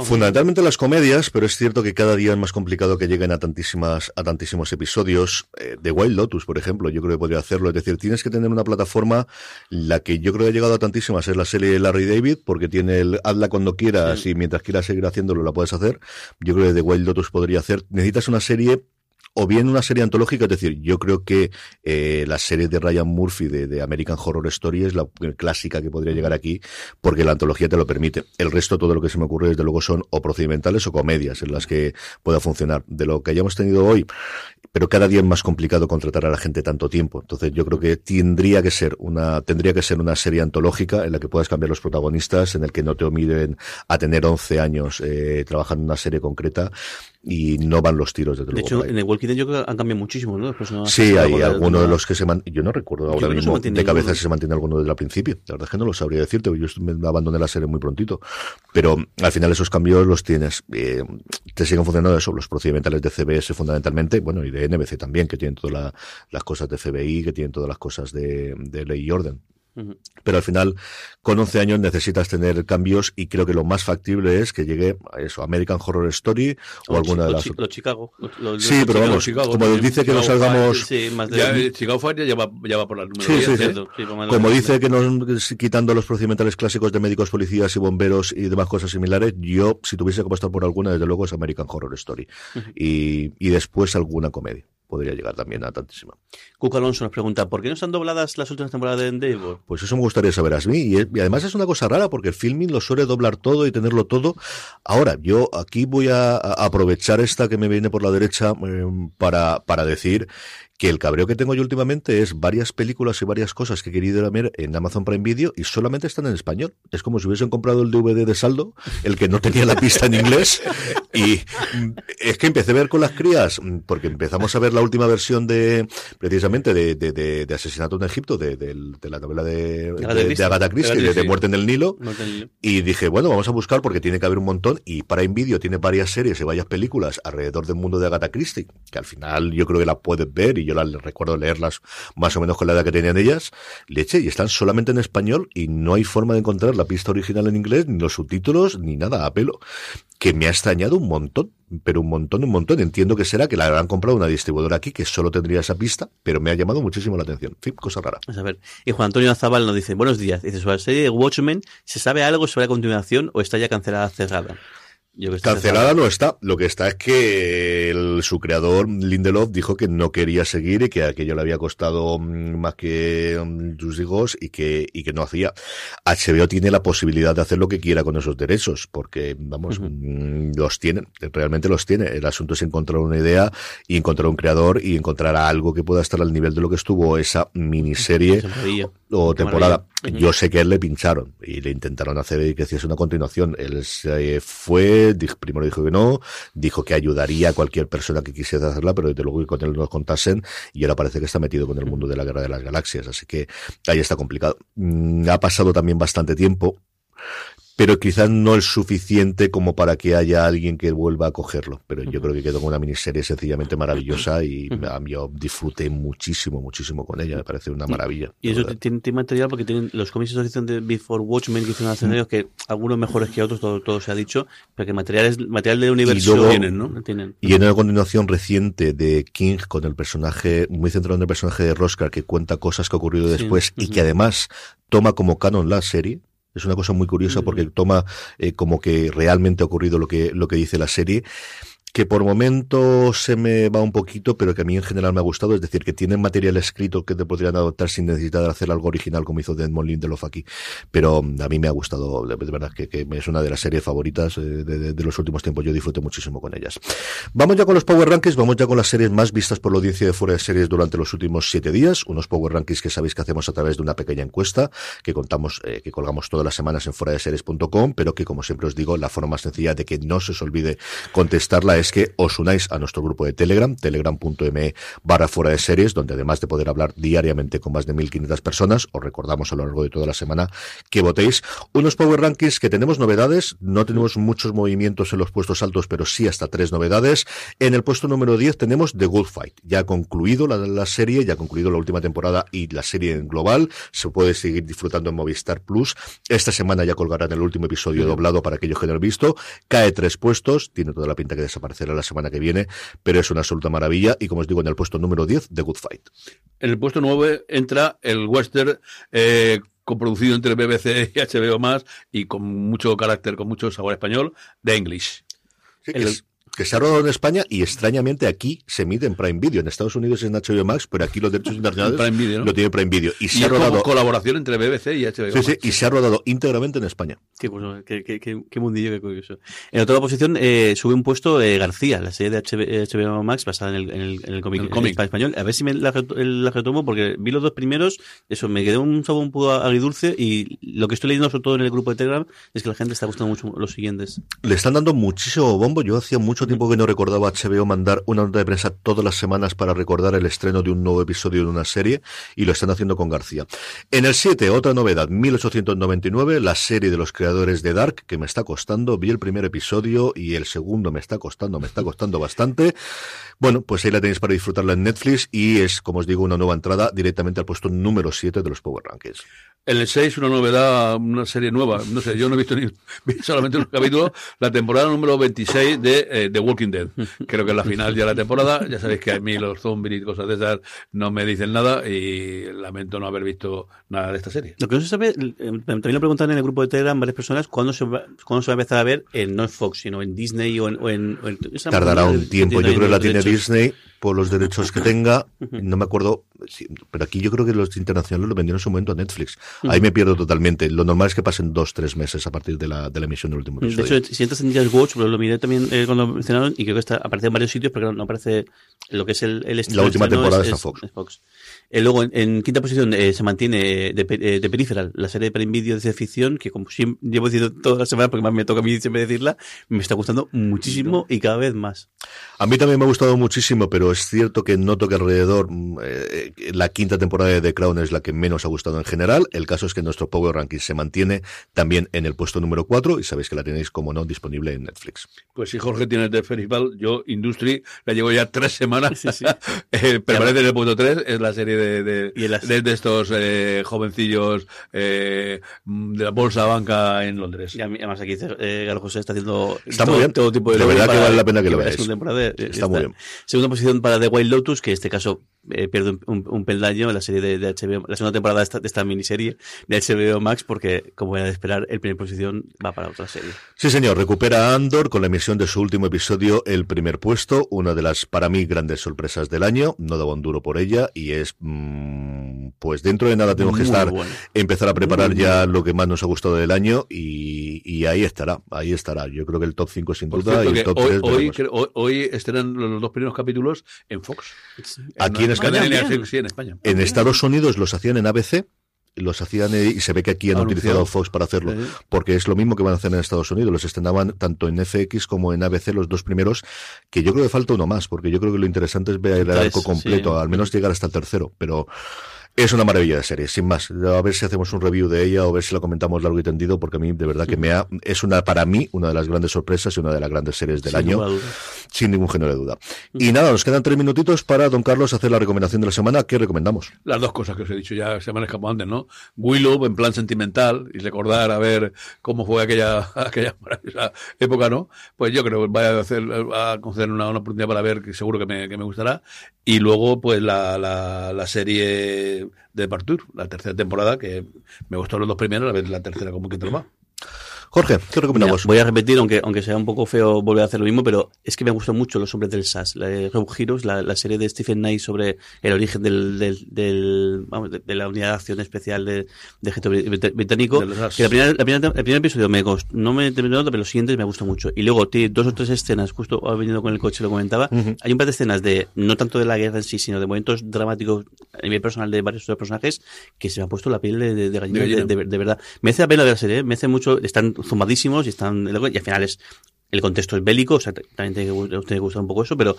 Fundamentalmente las comedias, pero es cierto que cada día es más complicado que lleguen a tantísimas, a tantísimos episodios. Eh, de Wild Lotus, por ejemplo, yo creo que podría hacerlo. Es decir, tienes que tener una plataforma, la que yo creo que ha llegado a tantísimas es la serie de Larry David, porque tiene el hazla cuando quieras y mientras quieras seguir haciéndolo la puedes hacer. Yo creo que de Wild Lotus podría hacer. Necesitas una serie o bien una serie antológica, es decir, yo creo que eh, la serie de Ryan Murphy de, de American Horror Story es la clásica que podría llegar aquí, porque la antología te lo permite. El resto, todo lo que se me ocurre, desde luego, son o procedimentales o comedias en las que pueda funcionar. De lo que hayamos tenido hoy, pero cada día es más complicado contratar a la gente tanto tiempo. Entonces, yo creo que tendría que ser una, tendría que ser una serie antológica en la que puedas cambiar los protagonistas, en el que no te obliguen a tener 11 años eh, trabajando en una serie concreta y no van los tiros, desde De hecho, en The Walking Dead yo creo que han cambiado muchísimo, ¿no? Después no- Sí, hay no- algunos de no- los que se man... Yo no recuerdo ahora mismo de cabeza ninguno. si se mantiene alguno desde el principio. La verdad es que no lo sabría decirte, yo me abandoné la serie muy prontito. Pero al final esos cambios los tienes. Eh, te siguen funcionando eso, los procedimentales de CBS fundamentalmente, bueno, y de NBC también, que tienen todas la- las cosas de FBI, que tienen todas las cosas de, de ley y orden. Pero al final, con 11 años necesitas tener cambios y creo que lo más factible es que llegue a eso, American Horror Story o, O alguna Chi- de las Chi- Chicago. Sí, pero Chicago, vamos, Chicago como también, dice que no Chicago salgamos... Sí, más de... Ya, eh, Chicago Fire ya va, ya va por la número Sí, 10. sí, sí. cierto, Como dice que nos quitando los procedimentales clásicos de médicos, policías y bomberos y demás cosas similares, yo, si tuviese que apostar por alguna, desde luego es American Horror Story. y, y después alguna comedia. Podría llegar también a tantísima. Cuco Alonso nos pregunta, ¿por qué no están dobladas las últimas temporadas de Endeavor? Pues eso me gustaría saber a mí. Y, es- y además es una cosa rara porque el filming lo suele doblar todo y tenerlo todo. Ahora, yo aquí voy a, a aprovechar esta que me viene por la derecha eh, para, para decir que el cabreo que tengo yo últimamente es varias películas y varias cosas que he querido ver en Amazon Prime Video y solamente están en español. Es como si hubiesen comprado el DVD de saldo, el que no tenía la pista en inglés. Y es que empecé a ver con las crías, porque empezamos a ver la última versión de, precisamente, de, de, de- de Asesinato en Egipto, de, la novela de, Agatha Christie. De. Muerte en el Nilo. Y dije, bueno, vamos a buscar porque tiene que haber un montón. Y Prime Video tiene varias series y varias películas alrededor del mundo de Agatha Christie, que al final yo creo que la puedes ver y yo la recuerdo leerlas más o menos con la edad que tenían ellas. Leche, y están solamente en español y no hay forma de encontrar la pista original en inglés, ni los subtítulos, ni nada a pelo. Que me ha extrañado un montón, pero un montón, un montón. Entiendo que será que la habrán comprado una distribuidora aquí que solo tendría esa pista, pero me ha llamado muchísimo la atención. En fin, cosa rara. A ver. Y Juan Antonio Azabal nos dice, buenos días. Dice, sobre la serie de Watchmen, ¿se sabe algo sobre la continuación o está ya cancelada, cerrada? Yo Cancelada no está. Lo que está es que el- su creador, Lindelof, dijo que no quería seguir y que aquello le había costado mm, más que mm, sus hijos y que, y que no hacía. HBO tiene la posibilidad de hacer lo que quiera con esos derechos, porque, vamos, mm, los tienen, realmente los tiene. El asunto es encontrar una idea y encontrar un creador y encontrar algo que pueda estar al nivel de lo que estuvo esa miniserie. O temporada. maravilla. Yo sé que él le pincharon y le intentaron hacer que hiciese una continuación. Él se fue, dijo- primero dijo que no, dijo que ayudaría a cualquier persona que quisiera hacerla, pero desde luego que con él nos contasen y ahora parece que está metido con el mundo de la guerra de las galaxias, así que ahí está complicado. Mm, Ha pasado también bastante tiempo. Pero quizás no el suficiente como para que haya alguien que vuelva a cogerlo. Pero yo creo que quedó con una miniserie sencillamente maravillosa y yo disfruté muchísimo, muchísimo con ella. Me parece una maravilla. Y de eso tiene, tiene material porque tienen los cómics de asociación de Before Watchmen que hicieron hace años que algunos mejores que otros, todo, todo se ha dicho, pero que material es material del universo luego- tienen, ¿no? Tienen. Y en una continuación reciente de King con el personaje, muy centrado en el personaje de Roscar, que cuenta cosas que ha ocurrido Sí, después y que además toma como canon la serie. Es una cosa muy curiosa porque toma eh, como que realmente ha ocurrido lo que, lo que dice la serie. Que por momentos se me va un poquito, pero que a mí en general me ha gustado. Es decir, que tienen material escrito que te podrían adoptar sin necesidad de hacer algo original como hizo Desmond Lindelof aquí. Pero mm, a mí me ha gustado, de, verdad, que, es una de las series favoritas eh, de, los últimos tiempos. Yo disfruté muchísimo con ellas. Vamos ya con los Power Rankings, vamos ya con las series más vistas por la audiencia de fuera de series durante los últimos siete días. Unos Power Rankings que sabéis que hacemos a través de una pequeña encuesta que contamos, eh, que colgamos todas las semanas en fuera de series.com, pero que como siempre os digo, la forma más sencilla de que no se os olvide contestarla es que os unáis a nuestro grupo de Telegram, telegram.me barra fuera de series, donde además de poder hablar diariamente con más de 1500 personas, os recordamos a lo largo de toda la semana que votéis. Unos Power Rankings que tenemos novedades, no tenemos muchos movimientos en los puestos altos, pero sí hasta tres novedades. En el puesto número 10 tenemos The Good Fight, ya ha concluido la, la serie, ya ha concluido la última temporada y la serie en global, se puede seguir disfrutando en Movistar Plus. Esta semana ya colgarán el último episodio doblado para aquellos que no lo han visto, cae tres puestos, tiene toda la pinta que desaparecerá la semana que viene, pero es una absoluta maravilla y como os digo en el puesto número 10, The Good Fight. En el puesto 9 entra el western eh, coproducido entre BBC y HBO más y con mucho carácter, con mucho sabor español, The English. Sí, El- que, es- que se ha rodado en España y extrañamente aquí se emite en Prime Video. En Estados Unidos es en HBO Max, pero aquí los derechos internacionales Prime Video, ¿no? lo tiene Prime Video. Y Y se es ha como rodado, colaboración entre BBC y HBO. sí, sí, Max. y se ha rodado íntegramente en España. Qué, curioso, qué, qué, qué- qué mundillo, qué curioso. En otra posición eh, sube un puesto eh, García, la serie de HB HBO Max basada en el, en el, en el cómic El cómic. en español. A ver si me la, la retomo porque vi los dos primeros, eso, me quedó un sabor un poco agridulce y lo que estoy leyendo sobre todo en el grupo de Telegram es que la gente está gustando mucho los siguientes. Le están dando muchísimo bombo. Yo hacía mucho tiempo que no recordaba HBO mandar una nota de prensa todas las semanas para recordar el estreno de un nuevo episodio de una serie y lo están haciendo con García. En el 7, otra novedad, 1899, la serie de los creadores de Dark, que me está costando. Vi el primer episodio y el segundo me está costando, me está costando bastante. Bueno, pues ahí la tenéis para disfrutarla en Netflix y es, como os digo, una nueva entrada directamente al puesto número 7 de los Power Rankings. En el 6, una novedad, una serie nueva. No sé, yo no he visto ni [LAUGHS] vi solamente un capítulo. La temporada número 26 de eh, The Walking Dead. Creo que es la final ya de la temporada. Ya sabéis que a mí los zombies y cosas de esas no me dicen nada y lamento no haber visto nada de esta serie. Lo que no se sabe, eh, también lo preguntan en el grupo de Telegram varias personas, ¿cuándo se va, cuándo se va a empezar a ver en no en Fox, sino en Disney o en... o en- o en- Tardará un tiempo, yo creo que la tiene. Disney por los derechos que tenga, no me acuerdo, pero aquí yo creo que los internacionales lo vendieron en su momento a Netflix. Ahí me pierdo totalmente. Lo normal es que pasen dos, tres meses a partir de la, de la emisión del último De episodio. hecho, si entras en Just Watch, pero lo miré también eh, cuando lo mencionaron y creo que está, aparece en varios sitios, pero no aparece lo que es el, el La última temporada es, está es- Fox. es Eh, luego, en, en quinta posición eh, se mantiene eh, de, eh, de Peripheral, la serie de Prime Video de ficción, que como siempre llevo diciendo toda la semana, porque más me toca a mí siempre decirla, me está gustando muchísimo y cada vez más. A mí también me ha gustado muchísimo, pero es cierto que noto que alrededor mm, eh, la quinta temporada de The Crown es la que menos ha gustado en general. El caso es que nuestro Power Ranking se mantiene también en el puesto número 4 y sabéis que la tenéis, como no, disponible en Netflix. Pues si Jorge tiene el de Festival, yo Industry la llevo ya tres semanas. Sí, sí. [LAUGHS] Eh, permanece en el punto 3, es la serie de, de, Y de- de estos eh, jovencillos eh, de la bolsa banca en Londres. Y además aquí eh, Galo José está haciendo Está todo, muy bien. todo tipo de verdad que vale la pena que lo veáis. la segunda temporada, eh, Está muy bien. Segunda posición para The Wild Lotus, que en este caso eh, pierde un, un, un peldaño en la serie de, de HBO, la segunda temporada de esta, de esta miniserie de HBO Max, porque como era de esperar, el primer posición va para otra serie. Sí, señor, recupera a Andor con la emisión de su último episodio, el primer puesto, una de las, para mí, grandes sorpresas del año. No daba un duro por ella y es, mm, pues dentro de nada tenemos que estar, bueno. empezar a preparar Muy ya lo que más nos ha gustado del año y, y ahí estará, ahí estará. Yo creo que el top 5 sin Por duda cierto y el top hoy, 3 hoy, creo- hoy, hoy estrenan los dos primeros capítulos en Fox. Aquí en sí, en España. En Estados Unidos los hacían en ABC, los hacían eh, y se ve que aquí han Anunciado. utilizado Fox para hacerlo, Sí. porque es lo mismo que van a hacer en Estados Unidos. Los estrenaban tanto en FX como en ABC los dos primeros, que yo creo que falta uno más, porque yo creo que lo interesante es ver el arco completo, sí. al menos llegar hasta el tercero, pero es una maravilla de serie, sin más. A ver si hacemos un review de ella o a ver si la comentamos largo y tendido, porque a mí de verdad que me ha, es una, para mí, una de las grandes sorpresas y una de las grandes series del Sin año sin ningún género de duda. Y nada, nos quedan tres minutitos para don Carlos hacer la recomendación de la semana. ¿Qué recomendamos? Las dos cosas que os he dicho ya semanas como antes, ¿no? Willow en plan sentimental y recordar a ver cómo fue aquella, [LAUGHS] aquella maravillosa época, ¿no? Pues yo creo que voy a hacer, a conceder una, una oportunidad para ver que seguro que me, que me gustará. Y luego, pues la, la, la serie de Partour, la tercera temporada, que me gustó los dos primeros, la tercera como que va. Jorge, ¿qué recomendamos? Mira, voy a repetir, aunque, aunque sea un poco feo volver a hacer lo mismo, pero es que me gustan mucho Los Hombres del SAS, la de Heroes, la, la serie de Stephen Knight sobre el origen del, del, del- vamos, de, de la unidad de acción especial de, de británico. De. Que la primera, la primera- el primer episodio me cost- no me terminó, pero los siguientes me gusta mucho. Y luego tiene dos o tres escenas, justo ha venido con el coche, lo comentaba. Hay un par de escenas de, no tanto de la guerra en sí, sino de momentos dramáticos a nivel personal de varios otros personajes que se me ha puesto la piel de, de, de gallina, De de, de- de verdad. Me hace la pena ver la serie, ¿eh? me hace mucho, están zumbadísimos y están, y al final es, el contexto es bélico, o sea, también tiene que, tiene que gustar un poco eso, pero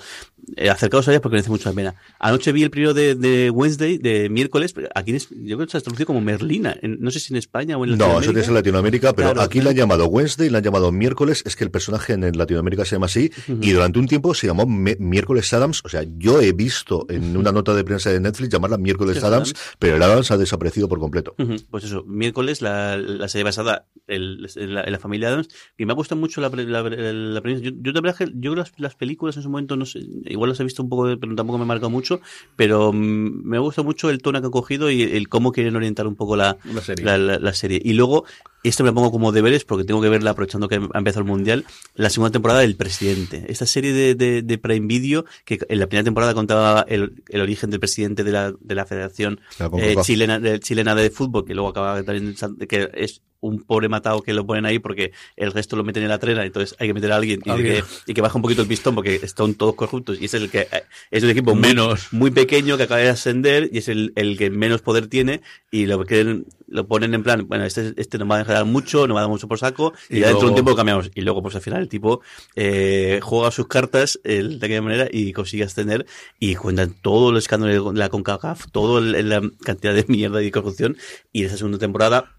eh, acercaos a ellas porque merece mucho la pena. Anoche vi el primero de, de Wednesday, de miércoles, aquí en yo creo que se ha traducido como Merlina, en- no sé si en España o en No, eso Latinoamérica. tienes en Latinoamérica, pero Claro, aquí claro. la han llamado Wednesday, la han llamado miércoles, es que el personaje en Latinoamérica se llama así, y durante un tiempo se llamó miércoles Adams, o sea, yo he visto en una nota de prensa de Netflix llamarla miércoles Adams, Adams. pero el Adams ha desaparecido por completo. Ujú, Pues eso, miércoles la, la serie basada en, la, en la familia Adams, y me ha gustado mucho la, la, la premisa. Yo, yo de verdad que yo las, las películas en su momento, no sé, igual las he visto un poco, pero tampoco me ha marcado mucho, pero mm, me gusta mucho el tono que han cogido y el cómo quieren orientar un poco la, La serie. la, la- la serie. Y luego, esto me lo pongo como deberes porque tengo que verla aprovechando que ha empezado el Mundial, la segunda temporada del Presidente. Esta serie de, de, de Prime Video, que en la primera temporada contaba el, el origen del presidente de la, de la Federación La eh, chilena, de, chilena de fútbol, que luego acaba también, que es un pobre matado que lo ponen ahí porque el resto lo meten en la trena, entonces hay que meter a alguien y. Que, y que baja un poquito el pistón porque están todos corruptos y es el que eh, es un equipo Menos. muy pequeño que acaba de ascender y es el, el que menos poder tiene y lo quieren, lo ponen en plan, bueno, este, este nos va a dejar mucho, nos va a dar mucho por saco y, Y ya dentro de un tiempo lo cambiamos. Y luego, pues al final el tipo eh, juega sus cartas eh, de aquella manera y consigue ascender y cuentan todo el escándalo de la CONCACAF, toda la cantidad de mierda y corrupción y esa segunda temporada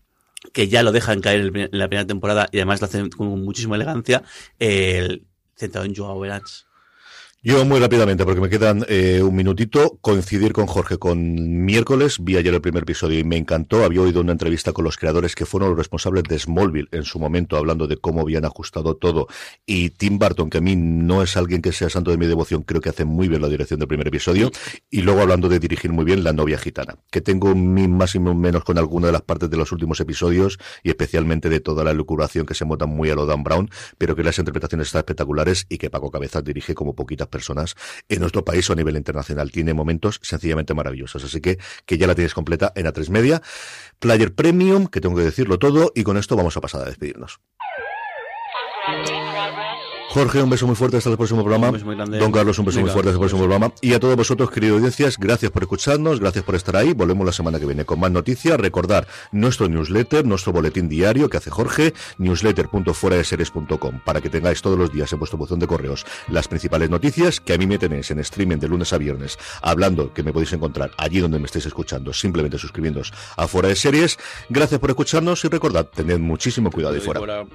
que ya lo dejan caer en la primera temporada y además lo hacen con muchísima elegancia, el centrado en Joao Verans. Yo muy rápidamente, porque me quedan eh, un minutito, coincidir con Jorge. Con miércoles, vi ayer el primer episodio y me encantó, había oído una entrevista con los creadores que fueron los responsables de Smallville en su momento, hablando de cómo habían ajustado todo, y Tim Burton, que a mí no es alguien que sea santo de mi devoción, creo que hace muy bien la dirección del primer episodio, y luego hablando de dirigir muy bien La novia gitana, que tengo mi más y menos con alguna de las partes de los últimos episodios, y especialmente de toda la lucuración que se monta muy a lo Dan Brown, pero que las interpretaciones están espectaculares y que Paco Cabezas dirige como poquitas personas en nuestro país o a nivel internacional. Tiene momentos sencillamente maravillosos. Así que, que ya la tienes completa en A3 Media. Player Premium, que tengo que decirlo todo, y con esto vamos a pasar a despedirnos. Jorge, un beso muy fuerte hasta el próximo programa. Don Carlos, un beso muy fuerte hasta el próximo programa. Y a todos vosotros, queridos audiencias, gracias por escucharnos, gracias por estar ahí. Volvemos la semana que viene con más noticias. Recordar nuestro newsletter, nuestro boletín diario que hace Jorge, newsletter.fueradeseries.com, para que tengáis todos los días en vuestro buzón de correos las principales noticias que a mí me tenéis en streaming de lunes a viernes, hablando que me podéis encontrar allí donde me estéis escuchando, simplemente suscribiéndoos a Fuera de Series. Gracias por escucharnos y recordad, tened muchísimo cuidado ahí fuera.